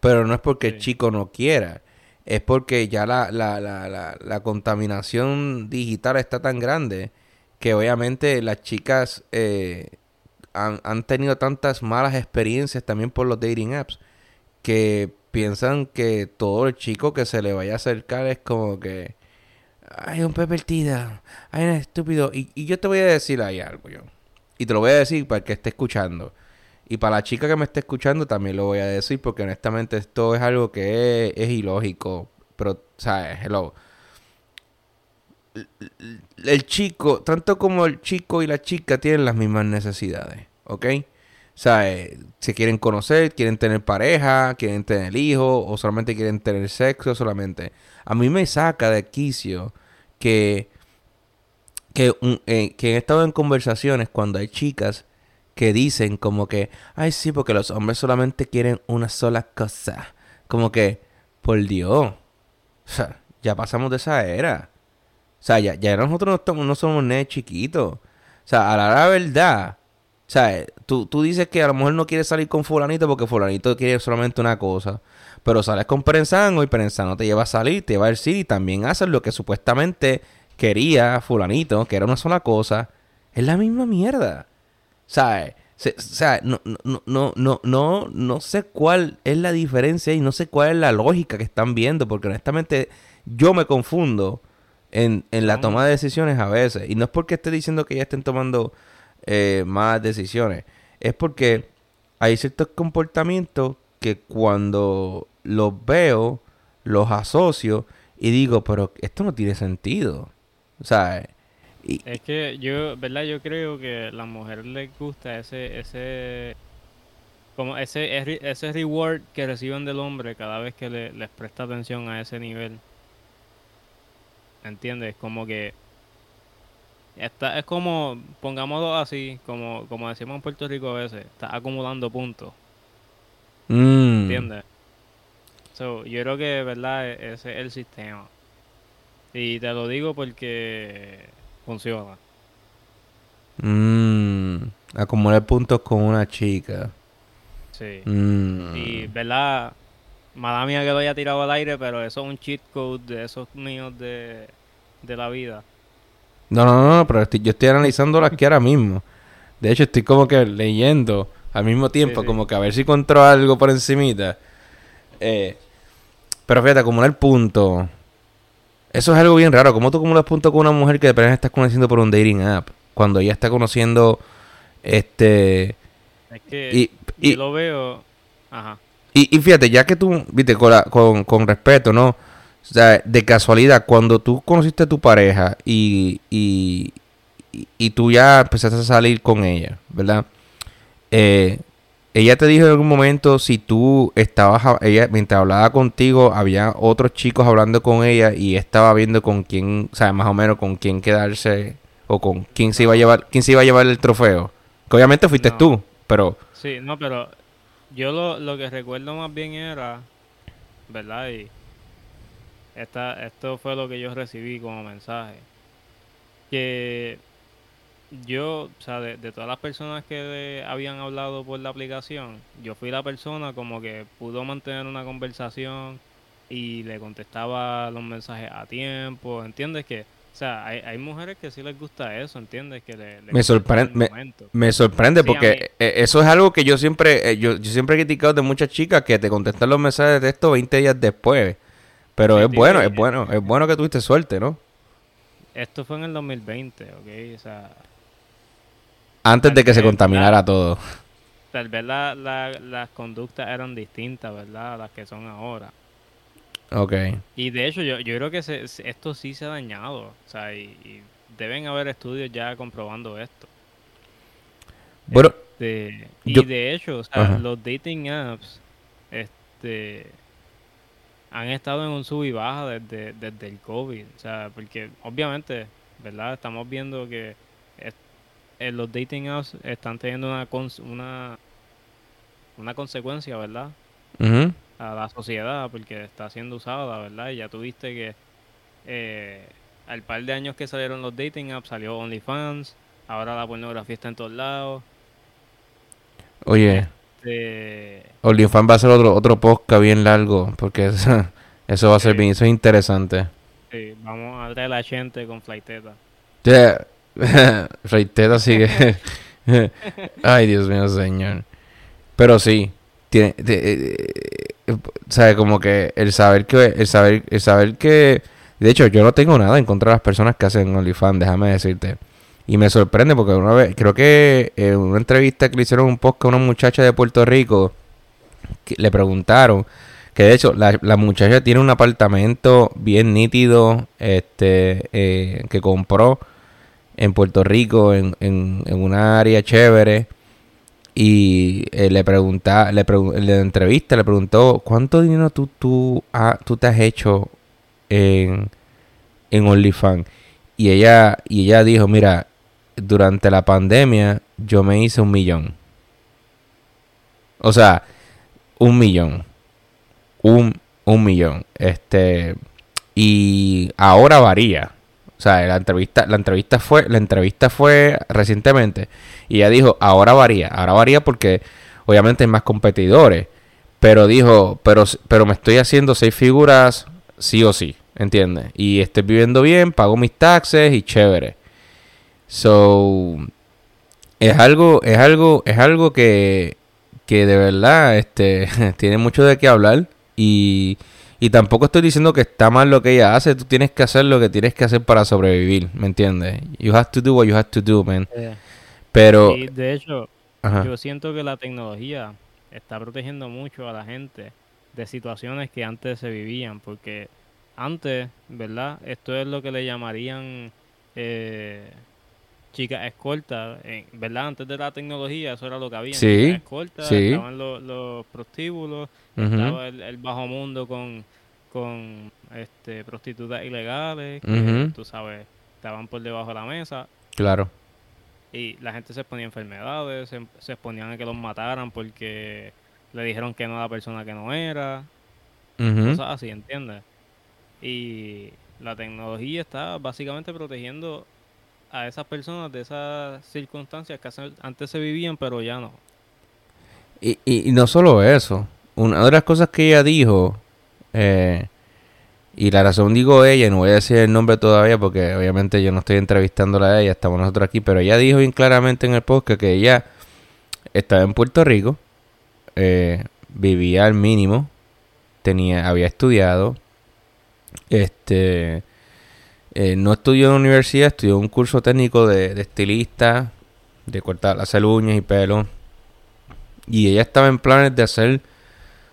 pero no es porque el chico no quiera, es porque ya la, la, la, la, contaminación digital está tan grande que obviamente las chicas eh, han, han tenido tantas malas experiencias también por los dating apps que piensan que todo el chico que se le vaya a acercar es como que hay un pervertida, hay un estúpido. Y, y, yo te voy a decir ahí algo, yo. Y te lo voy a decir para el que esté escuchando. Y para la chica que me esté escuchando también lo voy a decir porque honestamente esto es algo que es, ilógico. Pero, ¿sabes? Hello. El chico, tanto como el chico y la chica tienen las mismas necesidades, ¿ok? Sea, Se quieren conocer, quieren tener pareja, quieren tener hijos, o solamente quieren tener sexo, solamente. A mí me saca de quicio que, que, eh, que he estado en conversaciones cuando hay chicas que dicen como que, ay sí, porque los hombres solamente quieren una sola cosa. Como que, por Dios, o ya pasamos de esa era. O sea, ya, ya nosotros no, no somos ne chiquitos. O sea, a la verdad, o sea, tú, tú dices que a lo mejor no quieres salir con fulanito porque fulanito quiere solamente una cosa. Pero sales con Perenzano y Perenzano te lleva a salir, te lleva a decir y también haces lo que supuestamente quería fulanito, que era una sola cosa. Es la misma mierda. ¿Sabes? O sea, no, no, no, no, no, no sé cuál es la diferencia y no sé cuál es la lógica que están viendo, porque honestamente yo me confundo en, en la toma de decisiones a veces. Y no es porque esté diciendo que ya estén tomando eh, más decisiones, es porque hay ciertos comportamientos que cuando los veo, los asocio y digo, pero esto no tiene sentido. O sea, es que yo, ¿verdad? Yo creo que a las mujeres les gusta ese, ese, como ese, ese reward que reciben del hombre cada vez que les presta atención a ese nivel. ¿Entiendes? Como que está, es como, pongámoslo así, como, como decimos en Puerto Rico a veces, está acumulando puntos. Mm. ¿Entiendes? So, yo creo que, ¿verdad? E-, ese es el sistema. Y te lo digo porque funciona. Mmm, acumular puntos con una chica. Sí. Mm. Y, ¿verdad? Mala mía que lo haya tirado al aire, pero eso es un cheat code de esos míos de, la vida. No, no, no, pero yo estoy analizando aquí ahora mismo. De hecho, estoy como que leyendo al mismo tiempo, como que a ver si encontró algo por encimita. Eh, pero fíjate, acumular puntos. Eso es algo bien raro. ¿Cómo tú acumulas puntos con una mujer que de repente estás conociendo por un dating app? Cuando ella está conociendo, este... Es que y, lo veo... Ajá. Y, fíjate, ya que tú, viste, con, con, respeto, ¿no? O sea, de casualidad, cuando tú conociste a tu pareja y, y, y tú ya empezaste a salir con ella, ¿verdad? Eh, ella te dijo en algún momento si tú estabas, ella mientras hablaba contigo, había otros chicos hablando con ella y estaba viendo con quién, o sea, más o menos con quién quedarse o con quién se iba a llevar, quién se iba a llevar el trofeo. Que obviamente fuiste tú, pero... Sí, no, pero yo lo, lo que recuerdo más bien era, ¿verdad? Y esta, esto fue lo que yo recibí como mensaje. Que yo, o sea, de, todas las personas que habían hablado por la aplicación, yo fui la persona como que pudo mantener una conversación y le contestaba los mensajes a tiempo, ¿entiendes? Que, o sea, hay, hay mujeres que sí les gusta eso, ¿entiendes? Que le, me, sorprende, me, sorprende porque e, eso es algo que yo siempre, eh, yo, yo siempre he criticado de muchas chicas que te contestan los mensajes de texto 20 días después. Pero es bueno, es bueno, es bueno que tuviste suerte, ¿no? Esto fue en el 2020, ¿ok? O sea, antes de que se contaminara todo. Tal vez la, las conductas eran distintas, ¿verdad? A las que son ahora. Ok. Y de hecho, yo, yo creo que esto sí se ha dañado. O sea, y, deben haber estudios ya comprobando esto. Bueno. Este, y de hecho, o sea, los dating apps este, han estado en un sub y baja desde, desde el COVID. O sea, porque obviamente, ¿verdad? Estamos viendo que eh, los dating apps están teniendo una, una, una consecuencia, ¿verdad? A la sociedad, porque está siendo usada, ¿verdad? Y ya tuviste que eh, al par de años que salieron los dating apps salió OnlyFans, ahora la pornografía está en todos lados. Oye, este... OnlyFans va a ser otro, otro podcast bien largo, porque eso, eso va a ser bien, eso es interesante. Sí, vamos a traer la gente con Flighteta. Yeah. Sigue. Ay, Dios mío, señor. Pero sí, tiene, sabe como que el saber que el saber el saber que de hecho yo no tengo nada en contra de las personas que hacen OnlyFans, déjame decirte. Y me sorprende porque una vez creo que en una entrevista que le hicieron un podcast a una muchacha de Puerto Rico le preguntaron que de hecho la, muchacha tiene un apartamento bien nítido este eh, que compró en Puerto Rico, en, en, una área chévere. Y eh, le pregunta, le en la entrevista le preguntó, ¿cuánto dinero tú, tú, tú te has hecho en, en OnlyFans? Y ella, y ella dijo, mira, durante la pandemia yo me hice un millón. O sea, un millón. Un, un millón. Este. Y ahora varía. O sea, la entrevista, la entrevista fue, la entrevista fue recientemente. Y ella dijo, ahora varía. Ahora varía porque obviamente hay más competidores. Pero dijo, pero, pero me estoy haciendo seis figuras sí o sí. ¿Entiendes? Y estoy viviendo bien, pago mis taxes y chévere. So es algo, es algo, es algo que, que de verdad este, tiene mucho de qué hablar. Y, y tampoco estoy diciendo que está mal lo que ella hace. Tú tienes que hacer lo que tienes que hacer para sobrevivir, ¿me entiendes? You have to do what you have to do, man. Pero... de hecho, yo siento que la tecnología está protegiendo mucho a la gente de situaciones que antes se vivían. Porque antes, ¿verdad? Esto es lo que le llamarían... Eh, chicas escoltas, ¿verdad? Antes de la tecnología, eso era lo que había. Sí. Escoltas, estaban los, prostíbulos, estaba el, bajo mundo con, con este, prostitutas ilegales, que tú sabes, estaban por debajo de la mesa. Claro. Y la gente se exponía a enfermedades, se, se exponían a que los mataran porque le dijeron que no a la persona que no era. Cosas así, ¿entiendes? Y la tecnología está básicamente protegiendo a esas personas de esas circunstancias que antes se vivían, pero ya no. Y, y, no solo eso, una de las cosas que ella dijo, eh, y la razón digo ella, no voy a decir el nombre todavía porque obviamente yo no estoy entrevistándola a ella, estamos nosotros aquí, pero ella dijo bien claramente en el podcast que ella estaba en Puerto Rico, eh, vivía al mínimo, tenía, había estudiado, este eh, no estudió en la universidad, estudió un curso técnico de, estilista, de cortar, hacer uñas y pelo. Y ella estaba en planes de hacer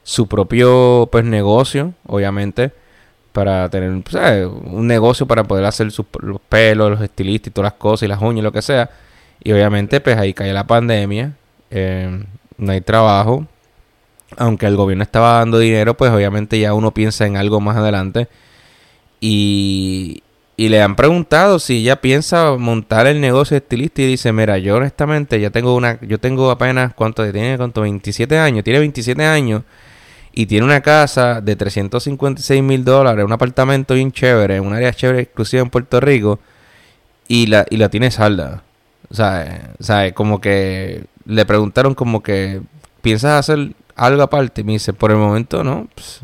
su propio pues negocio, obviamente, para tener un negocio para poder hacer sus, los pelos, los estilistas y todas las cosas y las uñas y lo que sea. Y obviamente pues ahí cae la pandemia, eh, no hay trabajo. Aunque el gobierno estaba dando dinero, pues obviamente ya uno piensa en algo más adelante. Y, y le han preguntado si ella piensa montar el negocio estilista y dice, mira, yo honestamente ya tengo una, yo tengo apenas, ¿cuánto tiene? ¿Cuánto? 27 años, tiene 27 años y tiene una casa de 356 mil dólares, un apartamento bien chévere, en un área chévere exclusiva en Puerto Rico y la, y la tiene salda. O sea, como que le preguntaron como que, ¿piensas hacer algo aparte? Y me dice, por el momento no. Pues,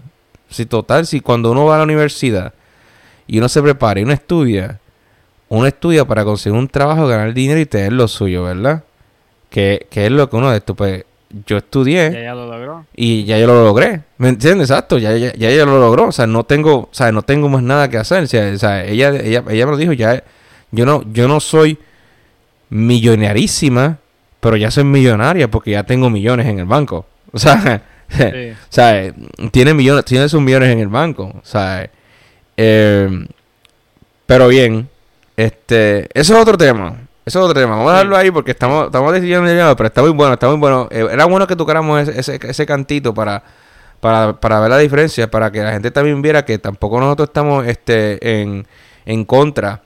si total, si cuando uno va a la universidad y uno se prepara y uno estudia, uno estudia para conseguir un trabajo, ganar dinero y tener lo suyo, ¿verdad? Que, es lo que uno de esto, pues yo estudié. Ya, ya lo logró. Y ya yo lo logré. ¿Me entiendes? Exacto, ya, ya, ya ella lo logró. O sea, no tengo, o sea, no tengo más nada que hacer. O sea, ella, ella, ella me lo dijo, ya, yo no, yo no soy millonarísima, pero ya soy millonaria porque ya tengo millones en el banco. O sea, o sea tiene millones, tiene sus millones en el banco. O sea, eh, pero bien, este, eso es otro tema. Eso es otro tema. Vamos a dejarlo ahí porque estamos, estamos decidiendo, pero está muy bueno, está muy bueno. Eh, era bueno que tocáramos ese, ese, cantito para, para, para, ver la diferencia, para que la gente también viera que tampoco nosotros estamos este, en, en contra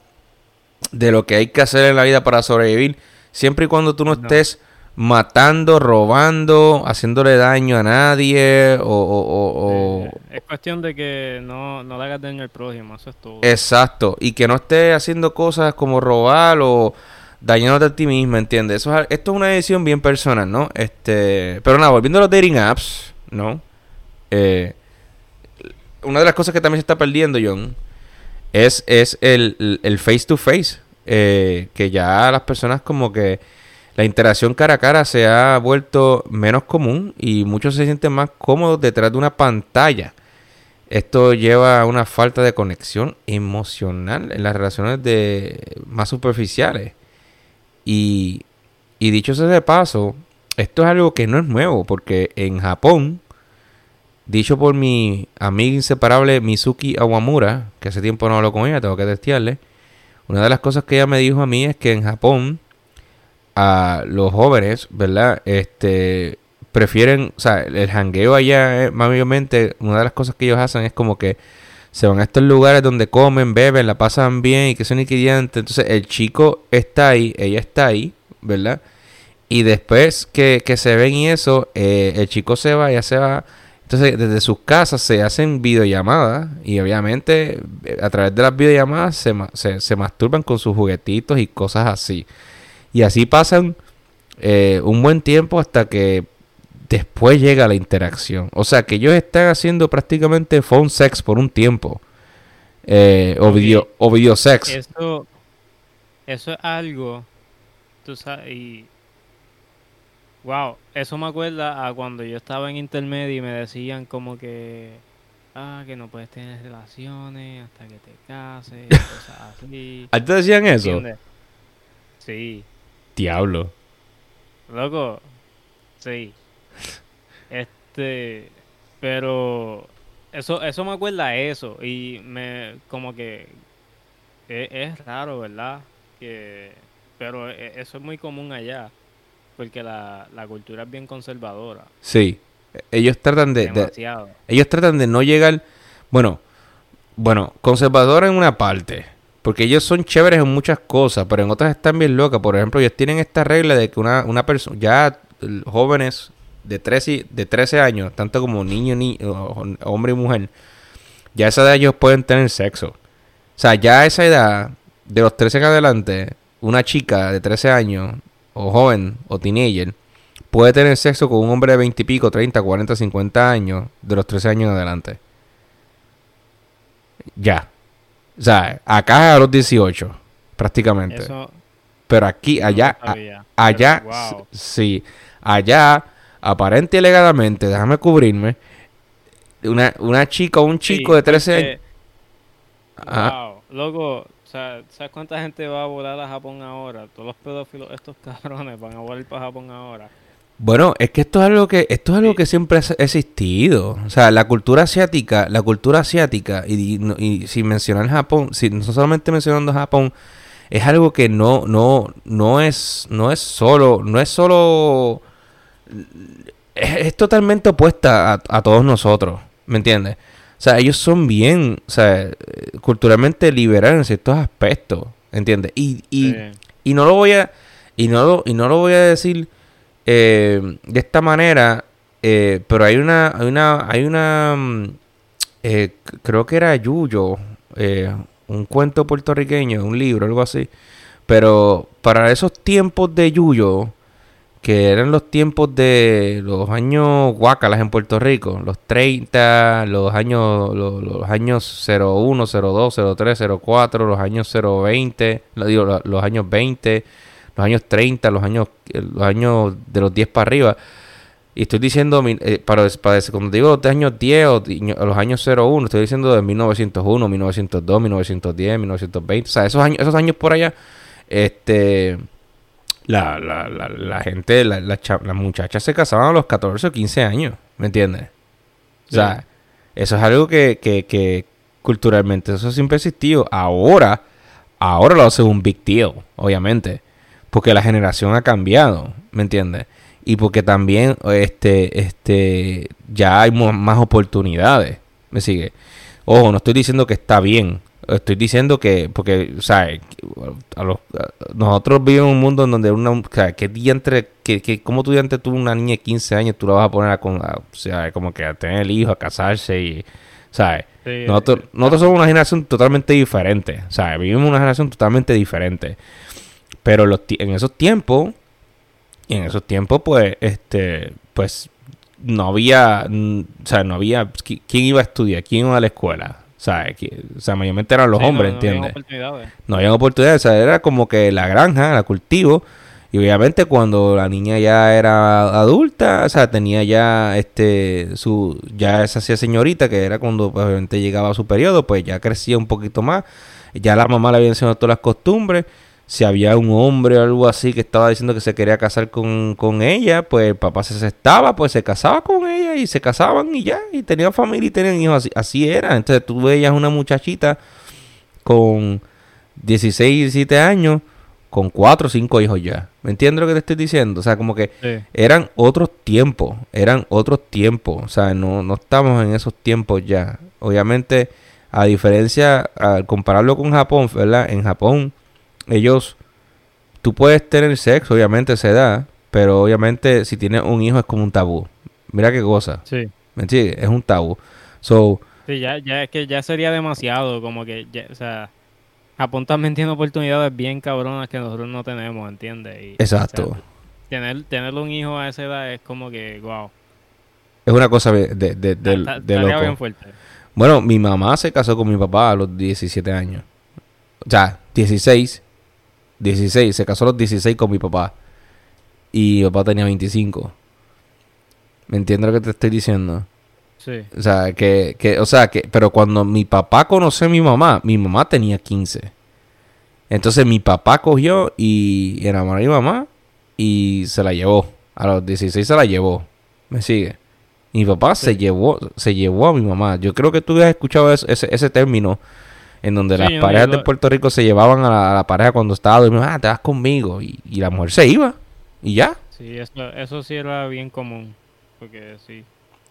de lo que hay que hacer en la vida para sobrevivir. Siempre y cuando tú no. estés matando, robando, haciéndole daño a nadie o... es cuestión de que no, no le hagas daño al prójimo, eso es todo. Exacto, y que no estés haciendo cosas como robar o dañándote a ti mismo, ¿entiendes? Eso esto es una decisión bien personal, ¿no? Este, pero nada, volviendo a los dating apps, ¿no? Eh, una de las cosas que también se está perdiendo, John, es, es el, el face to face. Eh, que ya las personas como que la interacción cara a cara se ha vuelto menos común y muchos se sienten más cómodos detrás de una pantalla. Esto lleva a una falta de conexión emocional en las relaciones de más superficiales. Y, y dicho sea de paso, esto es algo que no es nuevo, porque en Japón, dicho por mi amiga inseparable Mizuki Awamura, que hace tiempo no hablo con ella, tengo que testearle, una de las cosas que ella me dijo a mí es que en Japón a los jóvenes, ¿verdad? Este prefieren, o sea, el jangueo allá, eh, mayormente, una de las cosas que ellos hacen es como que se van a estos lugares donde comen, beben, la pasan bien y que son inquirientes. Entonces el chico está ahí, ella está ahí, ¿verdad? Y después que, se ven y eso, eh, el chico se va, ya se va, Entonces, desde sus casas se hacen videollamadas y obviamente eh, a través de las videollamadas se, se, se masturban con sus juguetitos y cosas así. Y así pasan eh, un buen tiempo hasta que después llega la interacción. O sea, que ellos están haciendo prácticamente phone sex por un tiempo. Eh, o, video, o video sex. Eso, eso es algo, tú sabes, y wow, eso me acuerda a cuando yo estaba en intermedio y me decían como que, ah, que no puedes tener relaciones hasta que te cases, cosas así. ¿A ti te decían eso? ¿entiendes? Sí, Diablo. loco, sí. Este, pero eso, eso me acuerda a eso y me, como que es, es raro, ¿verdad? Que, pero e- eso es muy común allá, porque la, la cultura es bien conservadora, Sí. Ellos tratan de, de- demasiado. ellos tratan de no llegar, bueno, bueno, conservador en una parte, porque ellos son chéveres en muchas cosas, pero en otras están bien locas. Por ejemplo, ellos tienen esta regla de que una, una persona, ya jóvenes de 13, y- de 13 años, tanto como niño, ni, hombre y mujer, ya a esa edad ellos pueden tener sexo. O sea, ya a esa edad, de los 13 en adelante, una chica de 13 años, o joven, o teenager, puede tener sexo con un hombre de 20 y pico, 30, 40, 50 años, de los 13 años en adelante. Ya. O sea, acá a los 18, prácticamente. Eso Pero aquí, no allá, a- allá, pero, s- wow. sí. Allá, aparente y alegadamente, déjame cubrirme, una, una chica o un chico Sí, de 13 años. Wow, loco, o sea, ¿sabes cuánta gente va a volar a Japón ahora? Todos los pedófilos, estos cabrones, van a volar para Japón ahora. Bueno, es que esto es algo que esto es algo que siempre ha existido. O sea, la cultura asiática, la cultura asiática y, y no- y sin mencionar Japón, si no solamente mencionando Japón, es algo que no no no es no es solo no es solo es, es totalmente opuesta a, a todos nosotros, ¿me entiendes? O sea, ellos son bien, o sea, culturalmente liberales en ciertos aspectos, ¿entiendes? Y, y, Sí. y no lo voy a y no lo y no lo voy a decir eh, de esta manera eh, pero hay una hay una hay una mm, eh, creo que era Yuyo eh, un cuento puertorriqueño un libro algo así. Pero para esos tiempos de Yuyo que eran los tiempos de los años guacalas en Puerto Rico, los 30, los años los, los años 01, 02, 03, 04, los años 020, lo digo, lo- los años 20, los años 30, los años eh, los años de los 10 para arriba. Y estoy diciendo, eh, para, para cuando digo los años 10 o los años 01, estoy diciendo de 1901, 1902, 1910, 1920, o sea, esos años, esos años por allá, este, la, la, la, la gente, las muchachas se casaban a los 14 o 15 años, ¿me entiendes? O sea, eso es algo que, que, que culturalmente eso siempre ha existido. Ahora, ahora lo hace un big deal, obviamente, porque la generación ha cambiado, ¿me entiendes? Y porque también este, este, ya hay más oportunidades, ¿me sigue? Ojo, no estoy diciendo que está bien, estoy diciendo que, porque, o sea, a los, a- nosotros vivimos en un mundo en donde una, o sea, diantre, que, que, como tú diantre tú una niña de 15 años, tú la vas a poner a, con- a- o sea, como que a tener el hijo, a casarse y, ¿sabes? Sí, Nosotros, nosotros somos una generación totalmente diferente. Sea, vivimos una generación totalmente diferente. Pero los en esos tiempos, en esos tiempos, pues, este, pues, no había, o sea, no había, qui- ¿quién iba a estudiar? ¿Quién iba a la escuela? O sea, qui- o sea mayormente eran los sí, no- hombres, no habían ¿entiendes? oportunidades. no había oportunidades, o sea, era como que la granja, la cultivo, y obviamente cuando la niña ya era adulta, o sea, tenía ya este su ya esa hacía señorita que era cuando pues, obviamente llegaba a su periodo, pues ya crecía un poquito más, ya la mamá le había enseñado todas las costumbres, si había un hombre o algo así que estaba diciendo que se quería casar con, con ella, pues el papá se aceptaba, pues se casaba con ella y se casaban y ya, y tenían familia y tenían hijos, así, así era, entonces tú veías una muchachita con 16, 17 años con 4 o 5 hijos ya. ¿Me entiendes lo que te estoy diciendo? O sea, como que Sí. eran otros tiempos, eran otros tiempos. O sea, no, no estamos en esos tiempos ya. Obviamente, a diferencia, al compararlo con Japón, ¿verdad? En Japón, ellos, tú puedes tener sexo, obviamente se da, pero obviamente si tienes un hijo es como un tabú. Mira qué cosa. Sí. ¿Me? Es un tabú. So, sí, ya, ya es que ya sería demasiado, como que, ya, o sea, Japón también tiene oportunidades bien cabronas que nosotros no tenemos, ¿entiendes? Y, exacto. o sea, tener, tener un hijo a esa edad es como que, wow. es una cosa de, de, de, loco. bien fuerte. Bueno, mi mamá se casó con mi papá a los 17 años. O sea, 16. 16. Se casó a los 16 con mi papá. Y mi papá tenía 25. ¿Me entiendes lo que te estoy diciendo? Sí. O sea, que, que, o sea, que, pero cuando mi papá conoció a mi mamá, mi mamá tenía 15. Entonces mi papá cogió y enamoró a mi mamá y se la llevó. A los 16 se la llevó. ¿Me sigue? Mi papá se llevó, se llevó a mi mamá. Yo creo que tú has escuchado eso- ese, ese término en donde Sí, las parejas de Puerto Rico se llevaban a la, a la pareja cuando estaba durmiendo. Ah, te vas conmigo. Y, y la mujer se iba. Y ya. Sí, eso, eso sí era bien común. Porque sí.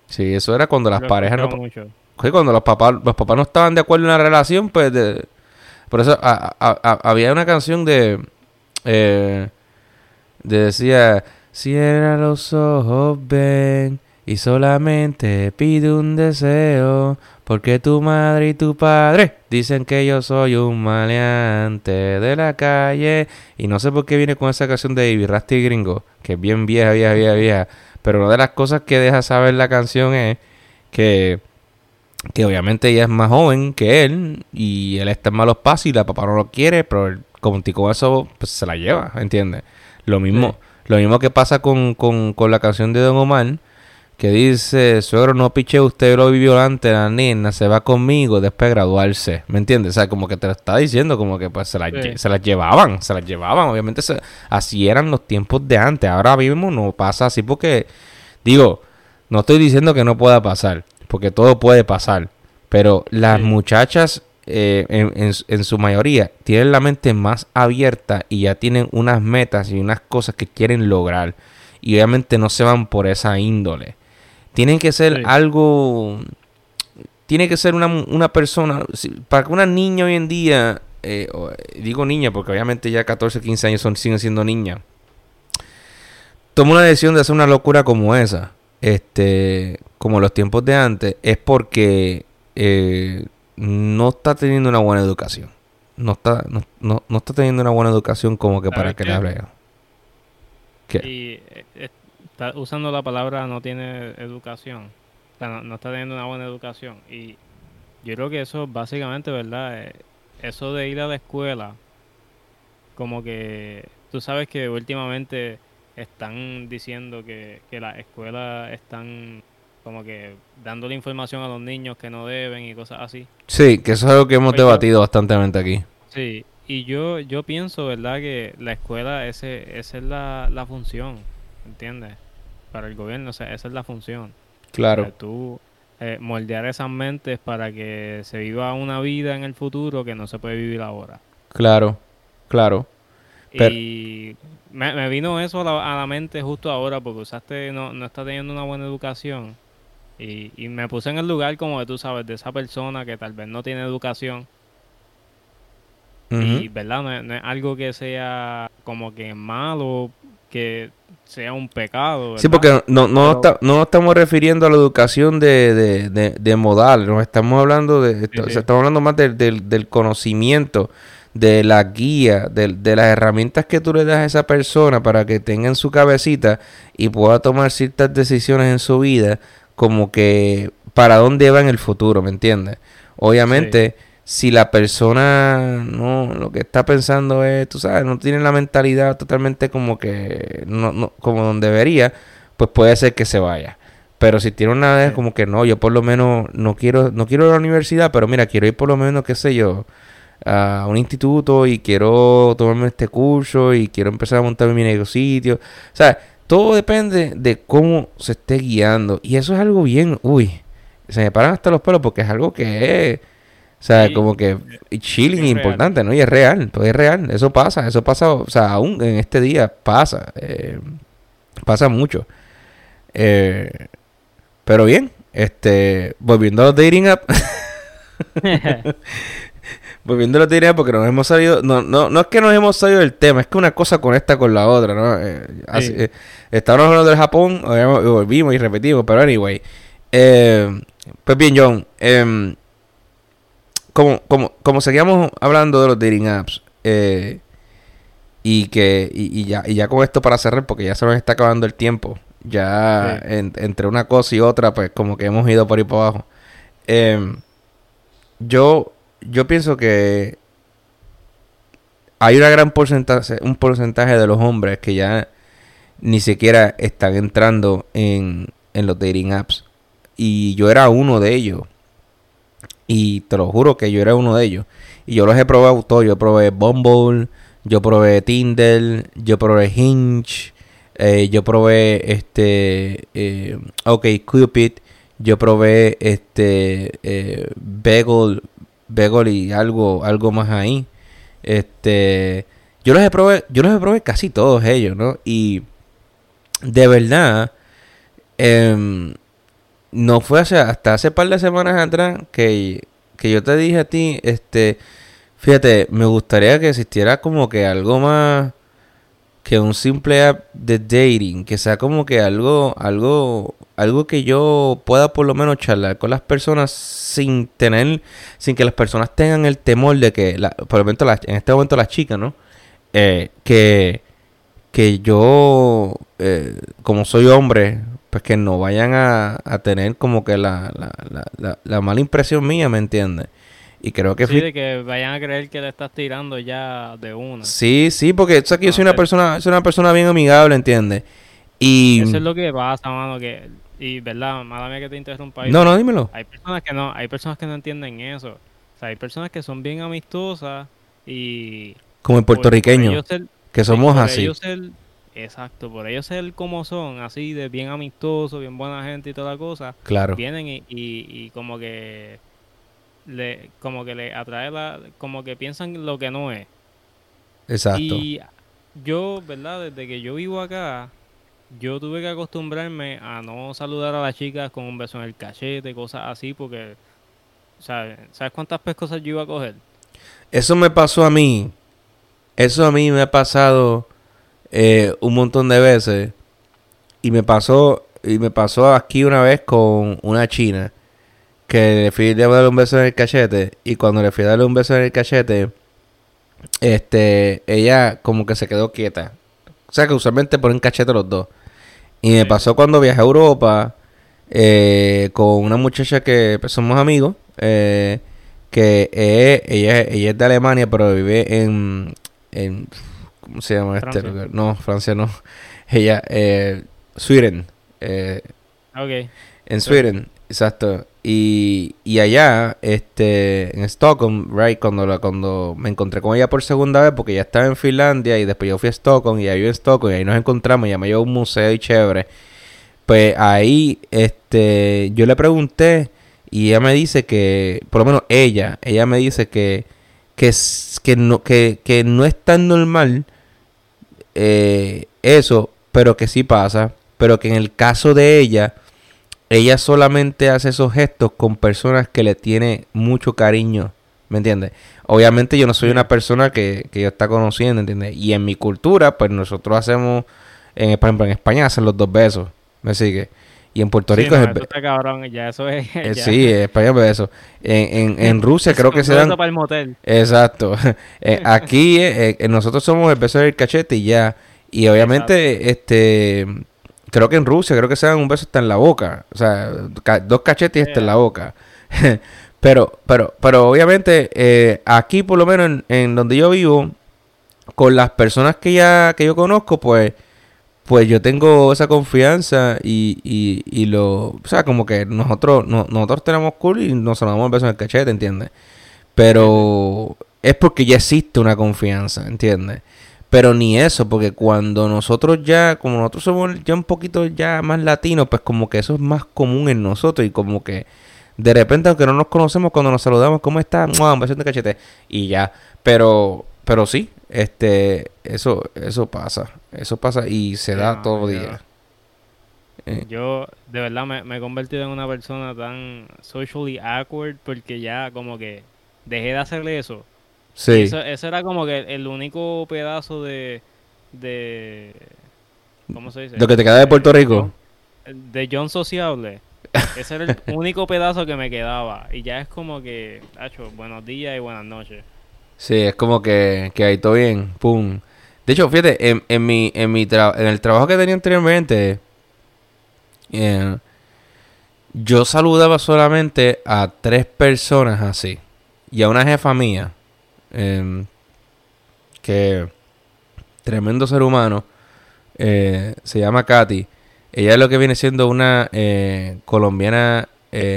Sí, eso era cuando las lo parejas no, mucho. cuando los papás los papás no estaban de acuerdo en la relación pues de- por eso a- a- a- había una canción de eh, de decía cierra los ojos ven y solamente pide un deseo porque tu madre y tu padre dicen que yo soy un maleante de la calle y no sé por qué viene con esa canción de Ivy Rasty Gringo que es bien vieja vieja vieja vieja pero una de las cosas que deja saber la canción es que que obviamente ella es más joven que él y él está en malos pasos y la papá no lo quiere, pero él, como con eso pues, se la lleva, ¿entiendes? Lo mismo, lo mismo que pasa con, con, con la canción de Don Omar, que dice, suegro, no piche, usted lo vivió antes, la nena se va conmigo después de graduarse, ¿me entiendes? O sea, como que te lo está diciendo, como que pues se las Sí. se las llevaban, se las llevaban, obviamente se- así eran los tiempos de antes, ahora mismo no pasa así porque, digo, no estoy diciendo que no pueda pasar, porque todo puede pasar. Pero las Sí. muchachas, eh, en, en su- en su mayoría, tienen la mente más abierta y ya tienen unas metas y unas cosas que quieren lograr. Y obviamente no se van por esa índole. Tienen que ser Sí. algo... Tiene que ser una, una persona... si- Para que una niña hoy en día... eh, o- digo niña porque obviamente ya 14, 15 años son, siguen siendo niñas. Toma una decisión de hacer una locura como esa este, como los tiempos de antes, es porque eh, no está teniendo una buena educación. No está, no, no, no está teniendo una buena educación como que para ¿Sabes que le hable. ¿Qué? Y eh, eh, está usando la palabra no tiene educación. O sea, no, no está teniendo una buena educación. Y yo creo que eso básicamente, ¿verdad? Eh, eso de ir a la escuela, como que tú sabes que últimamente están diciendo que, que las escuelas están como que dándole información a los niños que no deben y cosas así. Sí, que eso es algo que hemos Pues debatido bastantemente aquí. Sí, y yo, yo pienso, ¿verdad? Que la escuela, ese, esa es la, la función, ¿entiendes? Para el gobierno, o sea, esa es la función. O Claro, sea, tú eh, moldear esas mentes para que se viva una vida en el futuro que no se puede vivir ahora. claro, claro. Pero- Y me, me vino eso a la, a la mente justo ahora porque usaste, no, no está teniendo una buena educación. Y, y me puse en el lugar como de tú sabes, de esa persona que tal vez no tiene educación. Y. ¿verdad? No es, no es algo que sea como que malo, que sea un pecado. Sí, ¿verdad? porque no, no, Pero- está- no nos estamos refiriendo a la educación de, de, de, de modal, nos estamos hablando de, esto- sí. o sea, estamos hablando más del, del, del conocimiento, de la guía, de, de las herramientas que tú le das a esa persona para que tenga en su cabecita y pueda tomar ciertas decisiones en su vida, como que para dónde va en el futuro, ¿me entiendes? Obviamente, si la persona no lo que está pensando es, tú sabes, no tiene la mentalidad totalmente como que no, no como donde debería, pues puede ser que se vaya. Pero si tiene una vez como que no, yo por lo menos no quiero no quiero ir a la universidad, pero mira, quiero ir por lo menos, qué sé yo, a un instituto y quiero tomarme este curso y quiero empezar a montar mi negocio. O sea, todo depende de cómo se esté guiando. Y eso es algo bien, uy, se me paran hasta los pelos porque es algo que es, o sea, Sí, como que chilling es real. importante, ¿no? Y es real, pues es real, eso pasa, eso pasa, o sea, aún en este día pasa, eh, pasa mucho. Eh, pero bien, este, volviendo a los dating app, volviendo a los dating app porque nos hemos salido, no, no, no es que nos hemos salido del tema, es que una cosa conecta con la otra, ¿no? Eh, así- eh, estábamos hablando del Japón, volvimos y repetimos, pero anyway, Eh, pues bien, John. Como, como, como seguíamos hablando de los dating apps, eh, y que y, y ya, y ya con esto para cerrar, porque ya se nos está acabando el tiempo. Ya Sí. en- entre una cosa y otra, pues como que hemos ido por ahí para abajo. Em, yo, yo pienso que hay una gran porcentaje, un porcentaje de los hombres que ya ni siquiera están entrando en, en los dating apps. Y yo era uno de ellos. Y te lo juro que yo era uno de ellos. Y yo los he probado todos. Yo probé Bumble, yo probé Tinder, yo probé Hinge, eh, yo probé este, eh, ok, Cupid, yo probé este, eh, Bagel, Bagel y algo, algo más ahí. Este, yo los he probé, yo los he probé casi todos ellos, ¿no? Y de verdad, em, no fue hasta hace par de semanas atrás que, que yo te dije a ti, este, fíjate, me gustaría que existiera como que algo más que un simple app de dating, que sea como que algo, algo, algo que yo pueda por lo menos charlar con las personas sin tener, sin que las personas tengan el temor de que, la, por ejemplo, las- en este momento las chicas, ¿no? Eh, que, que yo, eh, como soy hombre, pues que no vayan a, a tener como que la, la, la, la, la mala impresión mía, ¿me entiendes? Y creo que Sí, de que vayan a creer que le estás tirando ya de una. Sí, sí, porque sabes que yo soy una Ok. persona, soy una persona bien amigable, ¿entiendes? Y Eso es lo que pasa, mano, que... Y, ¿verdad? Mala mía que te interrumpa no, no, dímelo. Hay personas que no, hay personas que no entienden eso. O sea, hay personas que son bien amistosas y... Como el por- por puertorriqueño, ser- que somos así. ser- exacto, por ellos ser como son, así de bien amistosos, bien buena gente y toda la cosa, Claro. vienen y, y, y como que le como que le atrae la como que piensan lo que no es. Exacto. Y yo, ¿verdad? Desde que yo vivo acá, yo tuve que acostumbrarme a no saludar a las chicas con un beso en el cachete, cosas así, porque, ¿sabes? ¿Sabes cuántas pescosas yo iba a coger? Eso me pasó a mí. Eso a mí me ha pasado eh, un montón de veces. Y me pasó, y me pasó aquí una vez con una china. Que le fui a darle un beso en el cachete. Y cuando le fui a darle un beso en el cachete, este, ella como que se quedó quieta. O sea que usualmente ponen cachete los dos. Y me pasó cuando viajé a Europa eh, con una muchacha que pues, somos amigos. eh, que eh, ella, ella es de Alemania, pero vive en, en ¿cómo se llama este lugar? No, Francia no. Ella, eh, Sweden. Eh, Ok. en Sí. Sweden, exacto. Y, y allá, este, en Stockholm, right, cuando, la, cuando me encontré con ella por segunda vez, porque ella estaba en Finlandia y después yo fui a Stockholm y vive en Stockholm y ahí nos encontramos y ella me llevó a un museo y chévere. Pues ahí, este, yo le pregunté y ella me dice que, por lo menos ella, ella me dice que, que, que, no, que, que no es tan normal eh, eso, pero que sí pasa, pero que en el caso de ella, ella solamente hace esos gestos con personas que le tiene mucho cariño, ¿me entiendes? Obviamente yo no soy una persona que, que yo está conociendo, ¿entiendes? Y en mi cultura, pues nosotros hacemos, en, por ejemplo, en España hacen los dos besos, ¿me sigue? Y en Puerto Sí, Rico no, es el eso está cabrón, ya eso es... eh, ya. sí, es beso. En, en, en Rusia creo que se dan... eso para el motel. Exacto. Eh, aquí eh, nosotros somos el beso del cachete y ya. Y obviamente, este, creo que en Rusia, creo que se dan un beso hasta en la boca. O sea, ca- dos cachetes y hasta en la boca. pero, pero, pero obviamente, eh, aquí por lo menos en, en donde yo vivo, con las personas que ya, que yo conozco, pues, pues yo tengo esa confianza y, y, y lo, o sea, como que nosotros, no- nosotros tenemos cool y nos damos el beso en el cachete, ¿entiendes? Pero es porque ya existe una confianza, ¿entiendes? Pero ni eso, porque cuando nosotros ya, como nosotros somos ya un poquito ya más latinos, pues como que eso es más común en nosotros y como que de repente, aunque no nos conocemos, cuando nos saludamos, ¿cómo está? Un beso de cachete y ya. Pero, pero sí, este, eso, eso pasa, eso pasa y se da no, todo yo- día. Eh, Yo, de verdad, me, me he convertido en una persona tan socially awkward porque ya como que dejé de hacerle eso. Sí, Eso, eso era como que el único pedazo de, de ¿cómo se dice? lo que te queda de Puerto Rico. De John sociable. Ese era el único pedazo que me quedaba. Y ya es como que, hacho, buenos días y buenas noches. Sí, es como que, que ahí todo bien, pum. De hecho, fíjate, en, en mi, en mi en el trabajo que tenía anteriormente, eh, yo saludaba solamente a tres personas así. Y a una jefa mía, eh, que tremendo ser humano, eh, se llama Katy. Ella es lo que viene siendo una eh, colombiana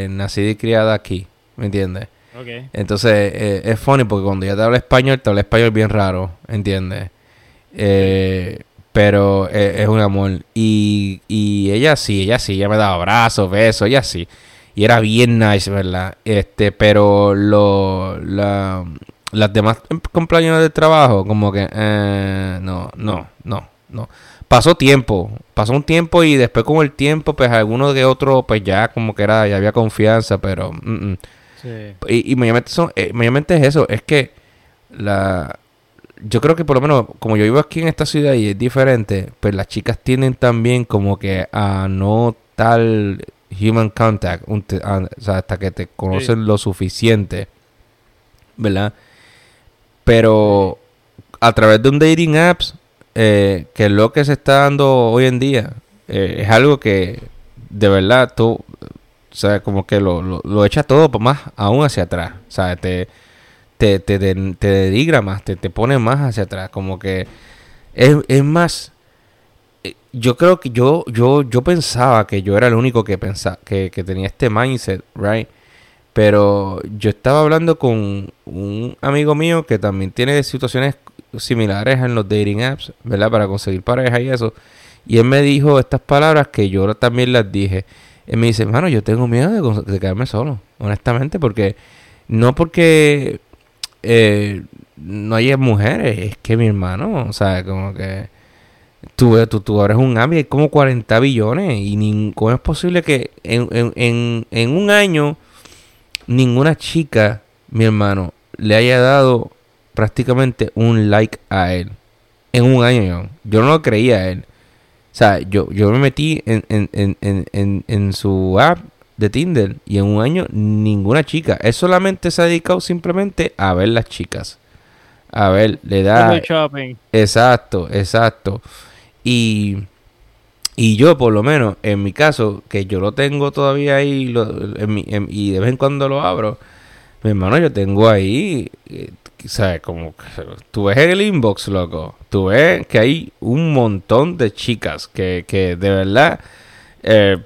nacida y criada aquí, ¿me entiendes? Ok. Entonces eh, es funny porque cuando ella te habla español, te habla español bien raro, ¿entiendes? Eh, pero eh, es un amor. Y, y ella sí, ella sí, ella me daba abrazos, besos, ella sí. Y era bien nice, ¿verdad? Este, pero lo, la, las demás compañeros de trabajo, como que, eh, no, no, no, no. Pasó tiempo, pasó un tiempo y después con el tiempo, pues alguno de otro, pues ya como que era, ya había confianza, pero... mm, mm. Sí. Y, y mayormente, son, eh, mayormente es eso, es que la yo creo que por lo menos como yo vivo aquí en esta ciudad y es diferente, pues las chicas tienden también como que a no tal human contact, un te- a- o sea, hasta que te conocen lo suficiente, ¿verdad? Pero a través de un dating apps, eh, que es lo que se está dando hoy en día, eh, es algo que de verdad tú, o sea, como que lo, lo, lo echa todo más aún hacia atrás, o sea, te, te, te, te, te denigra más, te, te pone más hacia atrás, como que es, es más, eh, yo creo que yo, yo, yo pensaba que yo era el único que pensaba, que, que tenía este mindset, right? Pero yo estaba hablando con un amigo mío que también tiene situaciones similares en los dating apps, ¿verdad? Para conseguir pareja y eso. Y él me dijo estas palabras que yo también las dije. Él me dice, hermano, yo tengo miedo de, de quedarme solo, honestamente, porque no porque eh, no haya mujeres, es que mi hermano, o sea, como que tú, tú, tú abres un app hay como 40 billones y nin- ¿cómo es posible que en, en, en, en un año ninguna chica, mi hermano, le haya dado prácticamente un like a él? En un año, yo, yo no lo creía a él. O sea, yo, yo me metí en, en, en, en, en, su app de Tinder y en un año ninguna chica. Él solamente se ha dedicado simplemente a ver las chicas. A ver, le da... Shopping. Exacto, exacto. Y, y yo, por lo menos, en mi caso, que yo lo tengo todavía ahí lo- en mi- en- y de vez en cuando lo abro, mi hermano, yo tengo ahí, eh, ¿sabes? Como tú ves en el inbox, loco, tú ves que hay un montón de chicas que, que de verdad, eh,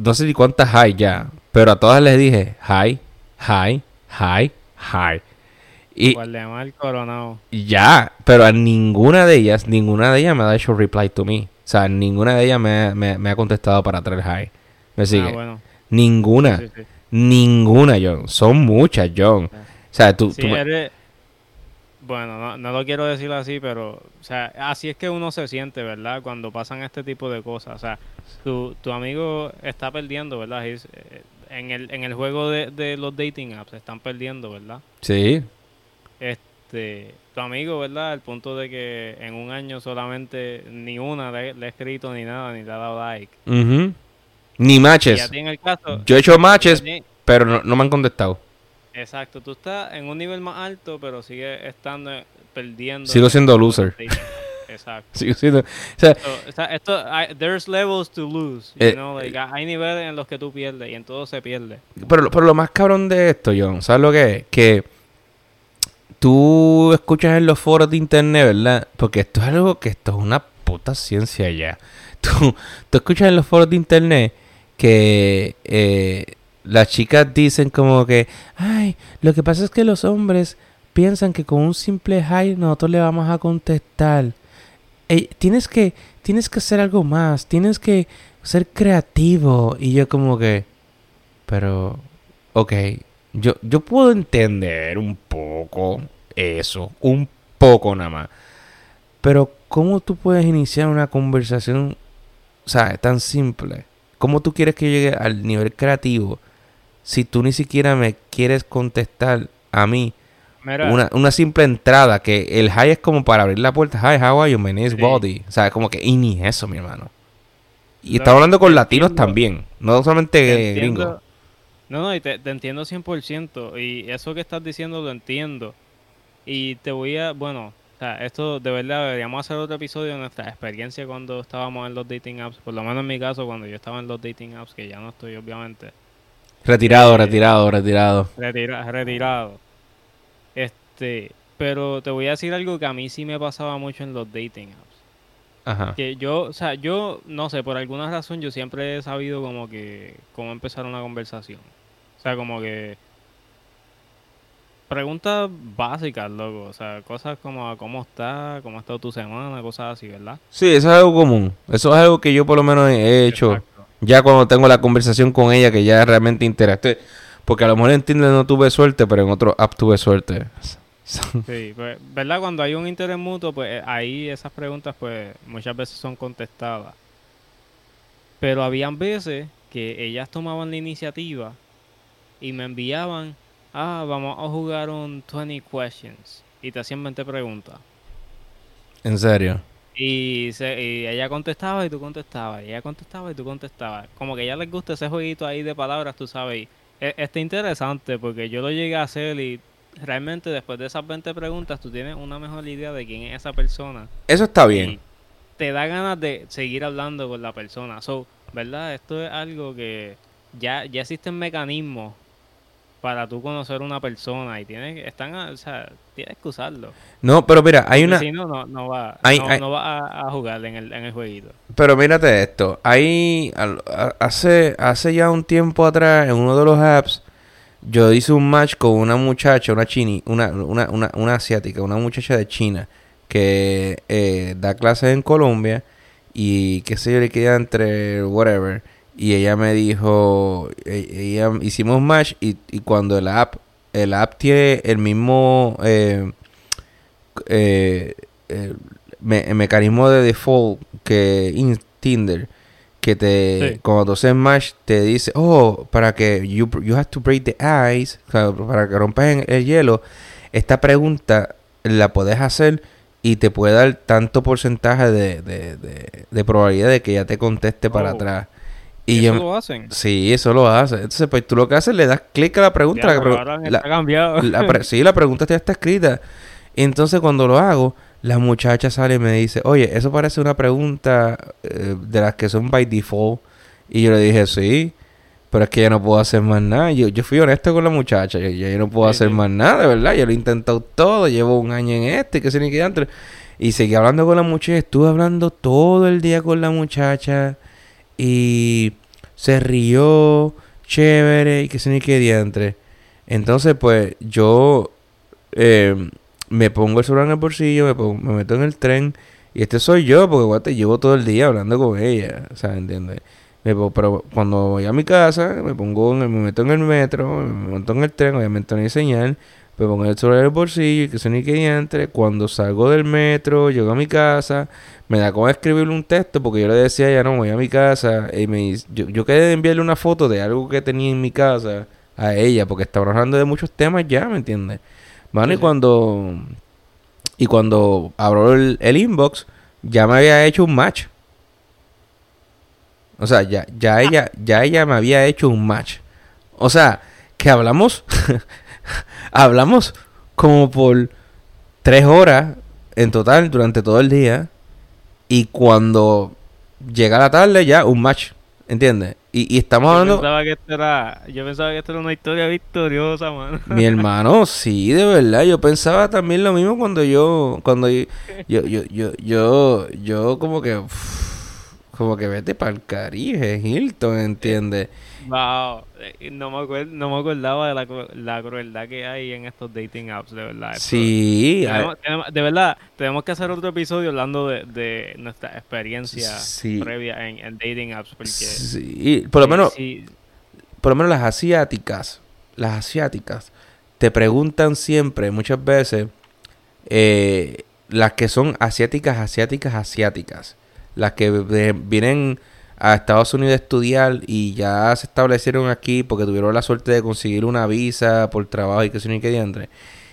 no sé ni cuántas hay ya, pero a todas les dije, hi, hi, hi, hi. Y, Coronado. ya, pero a ninguna de ellas, ninguna de ellas me ha hecho reply to me. O sea, ninguna de ellas me, me- me ha contestado para traer hi. ¿Me sigue? Ah, bueno. Ninguna. Sí, sí, sí. Ninguna, John. Son muchas, John. O sea, tú... Sí, tú me- eres- Bueno, no, no lo quiero decir así, pero, o sea, así es que uno se siente, ¿verdad? Cuando pasan este tipo de cosas. O sea, tu, tu amigo está perdiendo, ¿verdad? Eh, en, el, en el juego de, de los dating apps están perdiendo, ¿verdad? Sí. Este, tu amigo, ¿verdad? Al punto de que en un año solamente ni una le, le ha escrito ni nada, ni le ha dado like. Ujú. Ni Y a matches. ti en el caso... Yo he hecho matches, pero no, no me han contestado. Exacto, tú estás en un nivel más alto, pero sigues estando eh, perdiendo. Sigo siendo loser. Exacto. Sigo siendo- O sea, esto, there's levels to lose. you Eh, know, like, hay niveles en los que tú pierdes y en todo se pierde. Pero, lo- pero lo más cabrón de esto, John, ¿sabes lo que es? Que tú escuchas en los foros de internet, ¿verdad? Porque esto es algo que esto es una puta ciencia ya. Tú, tú escuchas en los foros de internet que eh, las chicas dicen como que, ay, lo que pasa es que los hombres piensan que con un simple hi nosotros le vamos a contestar. Eh, tienes que, tienes que hacer algo más, tienes que ser creativo. Y yo como que, pero, ok, yo, yo puedo entender un poco eso, un poco nada más. Pero, ¿cómo tú puedes iniciar una conversación, sea, tan simple? ¿Cómo tú quieres que llegue al nivel creativo si tú ni siquiera me quieres contestar a mí una, una simple entrada? Que el hi es como para abrir la puerta. Hi, how are you? My name is Sí. Body. O sea, como que, y ni eso, mi hermano. Y estamos hablando con latinos también, no solamente gringos. No, no, y te, te entiendo 100%. Y eso que estás diciendo lo entiendo. Y te voy a, bueno, o sea, esto de verdad deberíamos hacer otro episodio de nuestra experiencia cuando estábamos en los dating apps. Por lo menos en mi caso, cuando yo estaba en los dating apps, que ya no estoy, obviamente. Retirado, retirado, retirado. retirado. Este, pero te voy a decir algo que a mí sí me pasaba mucho en los dating apps. Ajá. Que yo, o sea, yo no sé, por alguna razón yo siempre he sabido como que cómo empezar una conversación. O sea, como que preguntas básicas, loco. O sea, cosas como cómo está, cómo ha estado tu semana, cosas así, ¿verdad? Sí, eso es algo común. Eso es algo que yo por lo menos he hecho. Ya cuando tengo la conversación con ella, que ya realmente interactué. Porque a lo mejor en Tinder no tuve suerte, pero en otro app tuve suerte. sí, pues, ¿verdad? Cuando hay un interés mutuo, pues eh, ahí esas preguntas, pues muchas veces son contestadas. Pero habían veces que ellas tomaban la iniciativa y me enviaban ah, vamos a jugar un 20 questions. Y te hacían 20 preguntas. ¿En serio? Y, ella contestaba y tú contestabas. Y ella contestaba y tú contestabas. Como que a ella les gusta ese jueguito ahí de palabras, tú sabes. Y e, está interesante porque yo lo llegué a hacer y realmente después de esas 20 preguntas tú tienes una mejor idea de quién es esa persona. Eso está bien. te da ganas de seguir hablando con la persona. So, ¿verdad? Esto es algo que ya, ya existen mecanismos para tú conocer una persona y tienes están o sea tienes que usarlo. No pero mira hay una si no no, va no, va a, jugar en el, en el jueguito. Pero mírate esto hay hace hace ya un tiempo atrás en uno de los apps yo hice un match con una muchacha una chini una una, una, una asiática una muchacha de China que eh, da clases en Colombia y qué sé yo le queda entre whatever y ella me dijo, e, ella, hicimos match y, y, cuando el app, el app tiene el mismo eh, eh, el, mecanismo de default que Tinder, que te, cuando tú haces match, te dice, oh, para que you, you have to break the ice, para que rompas el hielo, esta pregunta la puedes hacer y te puede dar tanto porcentaje de, de, de, probabilidad de que ya te conteste para oh. atrás. Y ¿Eso lo hacen? Sí, eso lo hace. Entonces, pues tú lo que haces, le das clic a la pregunta. la, cambiado. sí, la pregunta ya está escrita. Entonces, cuando lo hago, la muchacha sale y me dice, oye, eso parece una pregunta eh, de las que son by default. Y yo le dije, sí, pero es que ya no puedo hacer más nada. Yo, yo fui honesto con la muchacha. Yo, yo no puedo hacer más nada, de verdad. Yo lo he intentado todo. Llevo un año en este, que se ni. Y seguí hablando con la muchacha. Estuve hablando todo el día con la muchacha y se rió, chévere, y que se ni qué diantre. Entonces, pues, yo eh, me pongo el celular en el bolsillo, me, me meto en el tren, y este soy yo, porque llevo todo el día hablando con ella, o sea, ¿entiendes? pero cuando voy a mi casa, me pongo, me meto en el metro, me monto en el tren, obviamente no hay señal, me pongo el celular en el bolsillo y que se ni que entre. Cuando salgo del metro, llego a mi casa, me da como escribirle un texto porque yo le decía ya no voy a mi casa y me yo, yo quedé de enviarle una foto de algo que tenía en mi casa a ella porque estaba hablando de muchos temas ya, ¿me entiendes? Bueno, y cuando y cuando abro el, el, inbox ya me había hecho un match. O sea, ya ya ella ya ella me había hecho un match. O sea, que hablamos hablamos como por tres horas en total durante todo el día. Y cuando llega la tarde, ya un match. ¿Entiendes? Y, estamos hablando. Yo pensaba, que esto era, yo pensaba que esto era una historia victoriosa, mano. Mi hermano, sí, de verdad. Yo pensaba también lo mismo cuando yo. Cuando yo. Yo, yo, yo, yo, yo como que. como que vete para el Caribe, Hilton, ¿entiendes? Wow, eh, no me, acuerdo, no me acordaba de la, la, crueldad que hay en estos dating apps, de verdad. Sí. de verdad, tenemos que hacer otro episodio hablando de, de nuestra experiencia previa en, dating apps. Porque, sí, por lo menos, por lo menos las asiáticas, las asiáticas, te preguntan siempre, muchas veces, eh, las que son asiáticas, asiáticas, asiáticas, las que vienen a Estados Unidos a estudiar y ya se establecieron aquí porque tuvieron la suerte de conseguir una visa por trabajo y que se ni que entre.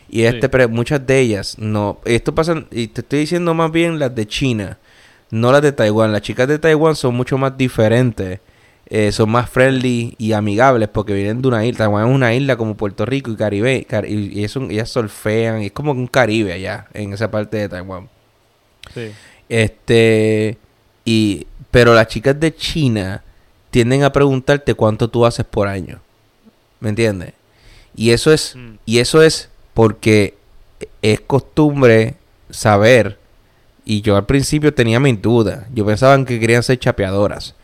Y este, muchas de ellas, no, esto pasa, y te estoy diciendo más bien las de China, no las de Taiwán. Las chicas de Taiwán son mucho más diferentes. Eh, son más friendly y amigables porque vienen de una isla. Taiwán es una isla como Puerto Rico y Caribe. y, eso, ellas surfean. es como un Caribe allá, en esa parte de Taiwán. Sí. Este. Y. Pero las chicas de China tienden a preguntarte cuánto tú haces por año. ¿Me entiendes? Y eso es. Mm. Y eso es porque es costumbre saber. Y yo al principio tenía mis dudas. Yo pensaba que querían ser chapeadoras.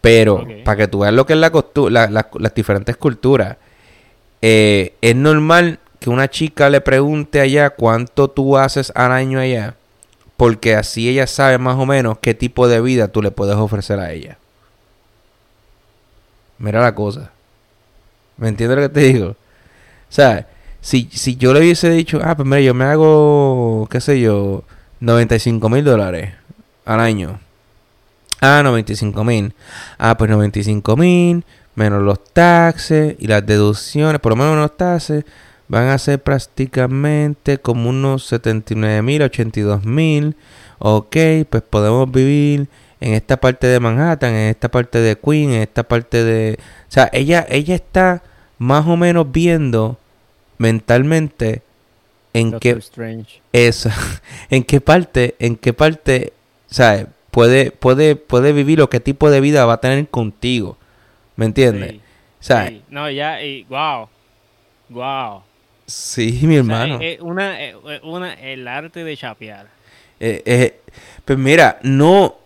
Pero para que tú veas lo que es la, las diferentes culturas, eh, es normal que una chica le pregunte allá cuánto tú haces al año allá, porque así ella sabe más o menos qué tipo de vida tú le puedes ofrecer a ella. Mira la cosa. ¿Me entiendes lo que te digo? O sea, si, si yo le hubiese dicho, ah, pues mira, yo me hago, qué sé yo, 95 mil dólares al año. Ah, 95 mil. Ah, pues 95 mil, menos los taxes y las deducciones, por lo menos los taxes, van a ser prácticamente como unos 79 mil, 82 mil. Ok, pues podemos vivir en esta parte de Manhattan, en esta parte de Queen, en esta parte de... O sea, ella, ella está más o menos viendo mentalmente en qué eso, en qué parte, en qué parte, ¿sabes? Puede, puede, puede vivir o qué tipo de vida va a tener contigo. ¿Me entiendes? Sí, No, ya, y wow. Wow. Sí, mi hermano. una, una, el arte de chapear. Eh, eh, pues mira, no,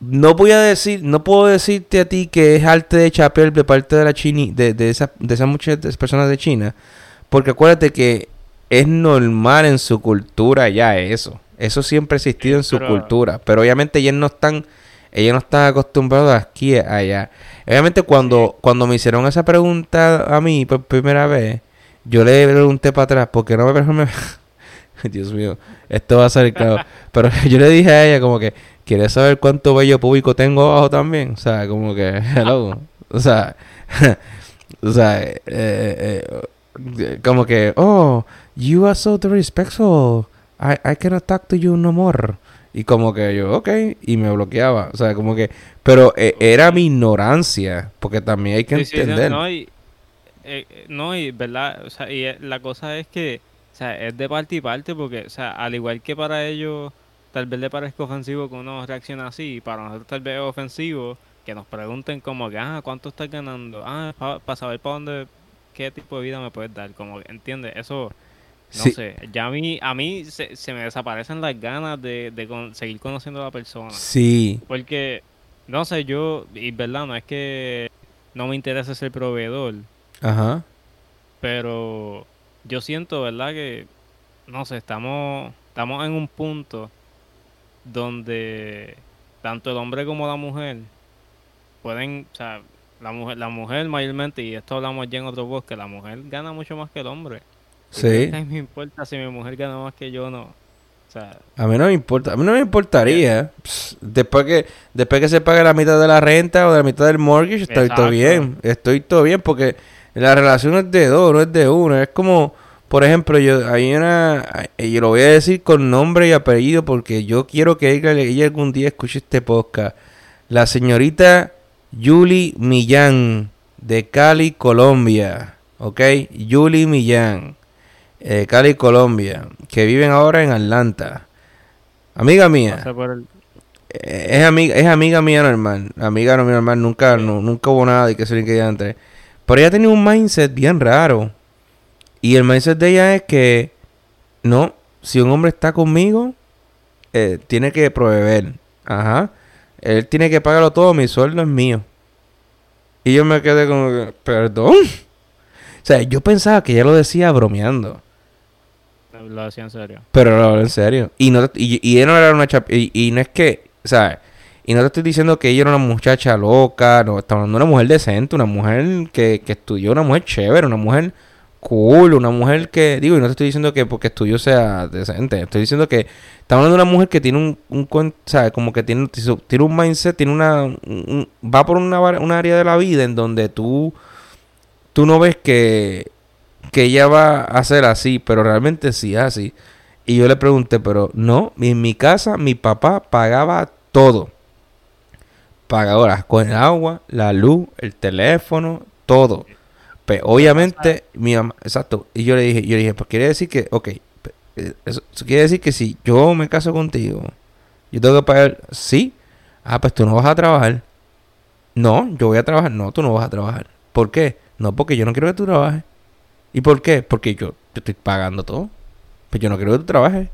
no voy a decir, no puedo decirte a ti que es arte de chapear de parte de la China, de, de, esa, de esas muchas personas de China, porque acuérdate que es normal en su cultura ya eso. Eso siempre ha existido en su cultura. Pero obviamente ellos no están, ellos no están acostumbrados aquí allá. Obviamente cuando, cuando me hicieron esa pregunta a mí por primera vez, yo le pregunté para atrás, porque no me Dios mío, esto va a ser claro. Pero yo le dije a ella como que, ¿quieres saber cuánto bello público tengo abajo también? O sea, como que, hello. O sea, o sea, eh, eh, como que, oh, you are so disrespectful. I, I cannot talk to you no more. Y como que yo, ok, y me bloqueaba. O sea, como que, pero eh, era mi ignorancia, porque también hay que entender. no, y, eh, no, y verdad, o sea, y eh, la cosa es que, o sea, es de parte y parte, porque, o sea, al igual que para ellos, tal vez le parezca ofensivo que uno reaccione así, para nosotros tal vez es ofensivo que nos pregunten como que, ah, ¿cuánto estás ganando? Ah, para saber para dónde qué tipo de vida me puedes dar. Como, ¿entiendes? Eso, no sé. Ya a mí, a mí se, se me desaparecen las ganas de, de seguir conociendo a la persona. Sí. Porque, no sé, yo, y verdad, no es que no me interese ser proveedor. Ajá. Pero yo siento, ¿verdad? Que, no sé, estamos, estamos en un punto donde tanto el hombre como la mujer pueden, o sea, la mujer, la mujer mayormente, y esto hablamos ya en otro voz, que la mujer gana mucho más que el hombre. Sí. A mí me importa si mi mujer gana más que yo no. a mí no me importa, a mí no me importaría. después que después que se pague la mitad de la renta o de la mitad del mortgage, estoy todo bien. Estoy todo bien porque la relación es de dos, no es de uno. Es como, por ejemplo, yo hay una, yo lo voy a decir con nombre y apellido porque yo quiero que ella, ella algún día escuche este podcast. La señorita Yuli Millán, de Cali, Colombia. ¿Ok? Yuli Millán, de Cali, Colombia, que viven ahora en Atlanta. Amiga mía. Eh, es, amiga, es amiga mía normal. Amiga no mi normal. Nunca, nunca hubo nada de que se le entre. Pero ella tenía un mindset bien raro. Y el mindset de ella es que, no, si un hombre está conmigo, eh, tiene que proveer. Ajá. Él tiene que pagarlo todo, mi sueldo es mío. Y yo me quedé como, perdón. O sea, yo pensaba que ella lo decía bromeando. Lo decía en serio. Pero lo habló en serio. Y no y, y no era una chap y, y, no es que, ¿sabes? Y no te estoy diciendo que ella era una muchacha loca, no, estamos hablando de una mujer decente, una mujer que, que estudió, una mujer chévere, una mujer cool, una mujer que, digo, y no te estoy diciendo que porque estudio sea decente, estoy diciendo que estamos hablando de una mujer que tiene un, un. Como que tiene, tiene un mindset, tiene una, va por una, una área de la vida en donde tú, tú no ves que, que ella va a ser así, pero realmente sí así. Y yo le pregunté, pero no, en mi casa mi papá pagaba todo. Pagadoras con el agua, la luz, el teléfono, todo. Pues obviamente, mi mamá, exacto. Y yo le dije, yo le dije, pues quiere decir que, ok, eh, eso, quiere decir que si yo me caso contigo, yo tengo que pagar, sí. Ah, pues tú no vas a trabajar. No, yo voy a trabajar. No, tú no vas a trabajar. ¿Por qué? No, porque yo no quiero que tú trabajes. ¿Y por qué? Porque yo te estoy pagando todo. Pues yo no quiero que tú trabajes.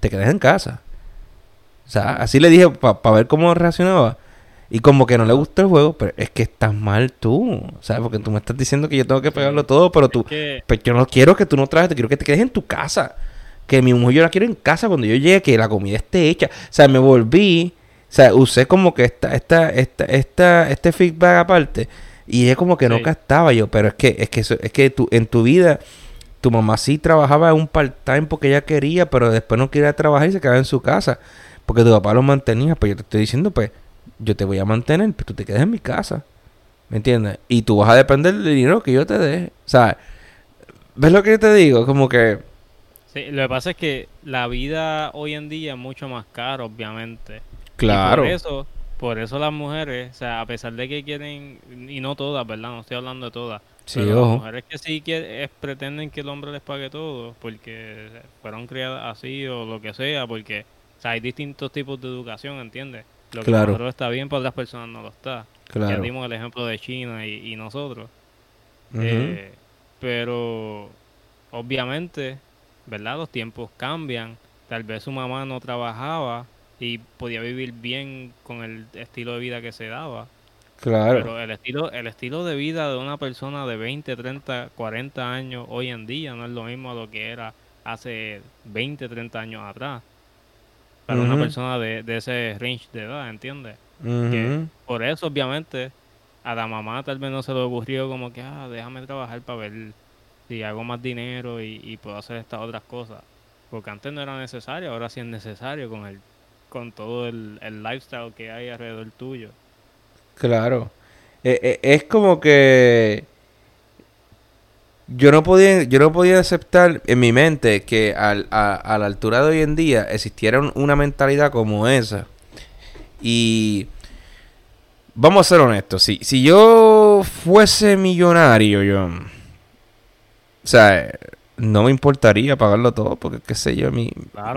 Te quedes en casa. O sea, así le dije para ver cómo reaccionaba. Y como que no le gusta el juego, pero es que estás mal tú, ¿sabes? Porque tú me estás diciendo que yo tengo que pegarlo todo, pero tú... Pues yo no quiero que tú no trabajes, te quiero que te quedes en tu casa. Que mi mujer yo la quiero en casa cuando yo llegue, que la comida esté hecha. O sea, me volví... O sea, usé como que esta, esta, esta, esta, este feedback aparte. Y es como que no gastaba yo. Pero es que, es que, es que tú, en tu vida, tu mamá sí trabajaba en un part-time porque ella quería, pero después no quería trabajar y se quedaba en su casa. Porque tu papá lo mantenía. Pues yo te estoy diciendo, pues, yo te voy a mantener, pero tú te quedas en mi casa. ¿Me entiendes? Y tú vas a depender del dinero que yo te dé. O sea, ¿ves lo que yo te digo? Como que... Sí, lo que pasa es que la vida hoy en día es mucho más cara, obviamente. Claro. por eso, por eso las mujeres, o sea, a pesar de que quieren, y no todas, ¿verdad? No estoy hablando de todas. Sí, pero las mujeres que sí que, pretenden que el hombre les pague todo, porque fueron criadas así o lo que sea, porque o sea, hay distintos tipos de educación, ¿entiendes? Lo que claro. nosotros está bien, para otras personas no lo está. Ya dimos el ejemplo de China y, nosotros. Eh, pero obviamente, ¿verdad? Los tiempos cambian. Tal vez su mamá no trabajaba y podía vivir bien con el estilo de vida que se daba. Claro. Pero el estilo, el estilo de vida de una persona de 20, 30, 40 años hoy en día no es lo mismo a lo que era hace 20, 30 años atrás para una persona de, ese range de edad, ¿entiendes? por eso, obviamente, a la mamá tal vez no se le ocurrió como que, ah, déjame trabajar para ver si hago más dinero y, puedo hacer estas otras cosas. Porque antes no era necesario, ahora sí es necesario con el con todo el, lifestyle que hay alrededor tuyo. Claro. Eh, eh, es como que yo no podía, yo no podía aceptar en mi mente que a, la altura de hoy en día existiera una mentalidad como esa. Y vamos a ser honestos, si, si yo fuese millonario, yo... O sea, no me importaría pagarlo todo, porque qué sé yo, mi,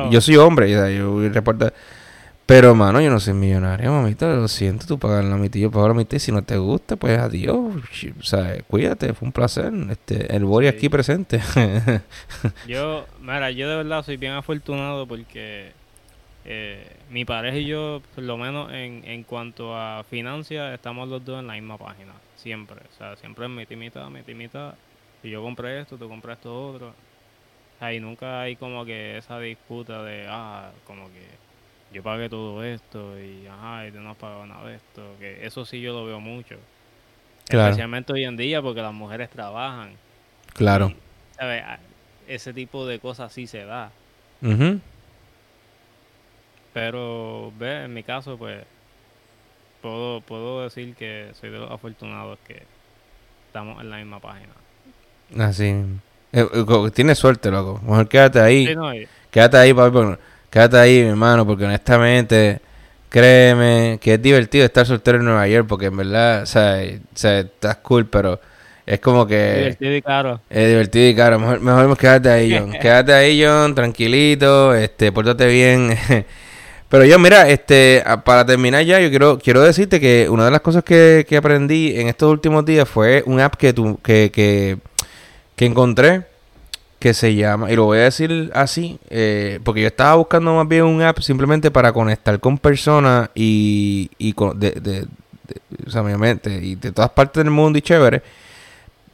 yo soy hombre, yo reportar pero, mano, yo no soy millonario, mamita. Lo siento, tú pagas la mitad, yo pago la mitad. Y si no te gusta, pues adiós. O sea, cuídate, fue un placer. Este, el Bori aquí presente. yo, mira, yo de verdad soy bien afortunado porque eh, mi pareja y yo, por lo menos en, en cuanto a financias, estamos los dos en la misma página. Siempre. O sea, siempre es mitad, mitad, mitad, mitad. Y yo compré esto, tú compras esto otro. Ahí nunca hay como que esa disputa de, ah, como que yo pagué todo esto y ajá, y tú no has pagado nada de esto. Que eso sí yo lo veo mucho. Especialmente hoy en día porque las mujeres trabajan. Claro. Ese tipo de cosas sí se da. Pero, ve, en mi caso, pues, puedo, puedo decir que soy de los afortunados que estamos en la misma página. Así. Eh, eh, tienes suerte, loco. Mejor quédate ahí. Quédate ahí, papi, Quédate ahí, mi hermano, porque honestamente, créeme que es divertido estar soltero en Nueva York, porque en verdad, o sea, o sea estás cool, pero es como que... divertido y caro. Es divertido y caro. Mejor, mejor quédate ahí, John. quédate ahí, John, tranquilito, este, pórtate bien. Pero yo, mira, este, para terminar ya, yo quiero, quiero decirte que una de las cosas que, que aprendí en estos últimos días fue un app que, tu, que, que, que encontré que se llama, y lo voy a decir así, eh, porque yo estaba buscando más bien un app simplemente para conectar con personas y, y con, de, de, o sea, obviamente, y de todas partes del mundo y chévere.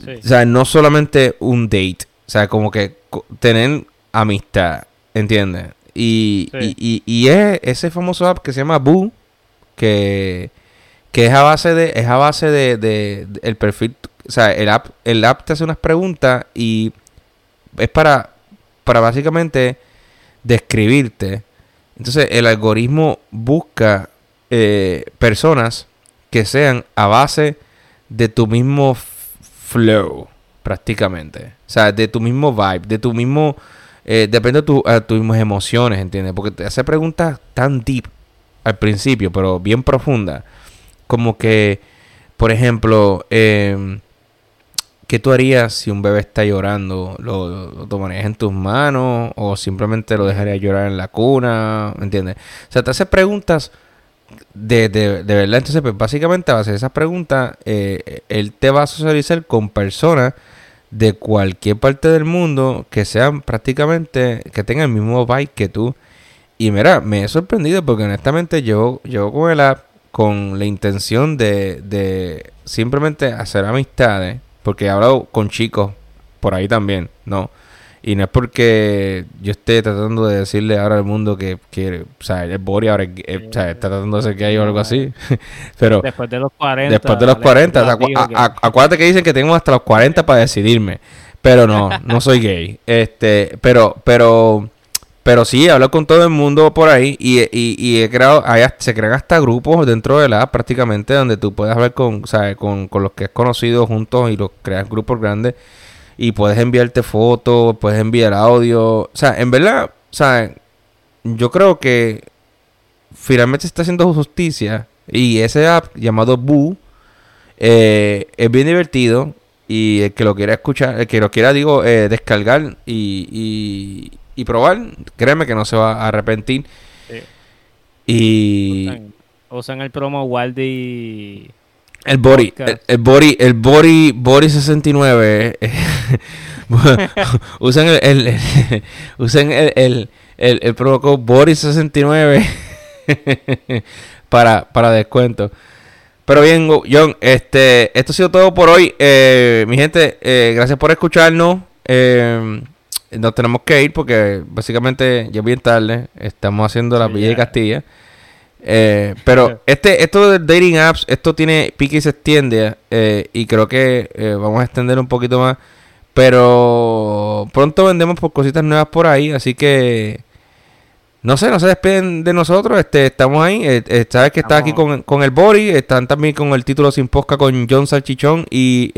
O sea, no solamente un date, o sea, como que tener amistad, ¿entiendes? Y, y, y, es ese famoso app que se llama Boo, que, que es a base de, es a base de, de el perfil, o sea, el app, el app te hace unas preguntas y es para, para básicamente describirte. Entonces el algoritmo busca eh, personas que sean a base de tu mismo flow, prácticamente. O sea, de tu mismo vibe, de tu mismo... Eh, depende de tu, tus mismas emociones, ¿entiendes? Porque te hace preguntas tan deep, al principio, pero bien profunda. Como que, por ejemplo, eh, ¿qué tú harías si un bebé está llorando? ¿Lo, tomarías en tus manos o simplemente lo dejarías llorar en la cuna? ¿Me entiendes? O sea, te haces preguntas de, de, de verdad. Entonces, pues básicamente a base de esas preguntas, eh, él te va a socializar con personas de cualquier parte del mundo que sean prácticamente, que tengan el mismo vibe que tú. Y mira, me he sorprendido porque honestamente yo, yo con el app con la intención de, de simplemente hacer amistades, porque he hablado con chicos por ahí también, ¿no? Y no es porque yo esté tratando de decirle ahora al mundo que, que o sea, el Bori ahora es- o sea, está tratando de ser gay o algo así. Pero Después de los 40. después de los Alex 40, Cruz acu- dijo que- a- a- acuérdate que dicen que tengo hasta los 40 para decidirme. Pero no, no soy gay. Este, pero, pero, pero sí, hablo con todo el mundo por ahí y, y, he creado, hay se crean hasta grupos dentro de la app prácticamente donde tú puedes hablar con, ¿sabes? con, con los que has conocido juntos y los creas grupos grandes y puedes enviarte fotos, puedes enviar audio. O sea, en verdad, sea, yo creo que finalmente se está haciendo justicia y ese app llamado Boo eh, es bien divertido y el que lo quiera escuchar, el que lo quiera, digo, eh, descargar y, y, y probar, créeme que no se va a arrepentir. Sí. Y Usan, usan el promo Waldi. el Bori, el, el Bori, el Bori, Bori 69, eh, usan el, el, el- usan el, el, promo code Bori 69 para, para descuento. Pero bien, John, este, esto ha sido todo por hoy. Eh, mi gente, eh, gracias por escucharnos. Eh, nos tenemos que ir porque básicamente ya es bien tarde. Estamos haciendo la Villa de ya. Castilla. Eh, pero este, esto del dating apps, esto tiene pique y se extiende. eh, y creo que eh, vamos a extender un poquito más. Pero pronto vendemos por cositas nuevas por ahí. Así que no sé, no se despiden de nosotros. Este, estamos ahí. sabes que está aquí con, con el Bori. Están también con el título sin posca con John Salchichón y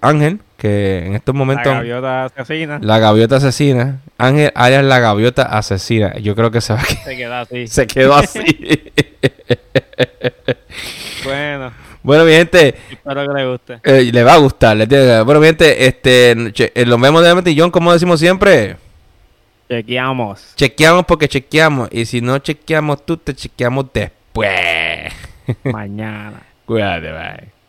Ángel. Que en estos La momentos. gaviota asesina. La gaviota asesina. Ángel alias la gaviota asesina. Yo creo que se va a Se queda así. se quedó así. Bueno, bueno, mi gente, espero que le guste. eh, le va a gustar. le tiene- Bueno, mi gente, este, eh, nos vemos de John, como decimos siempre. Chequeamos. Chequeamos porque chequeamos. Y si no chequeamos tú, te chequeamos después. Mañana. Cuídate, bye.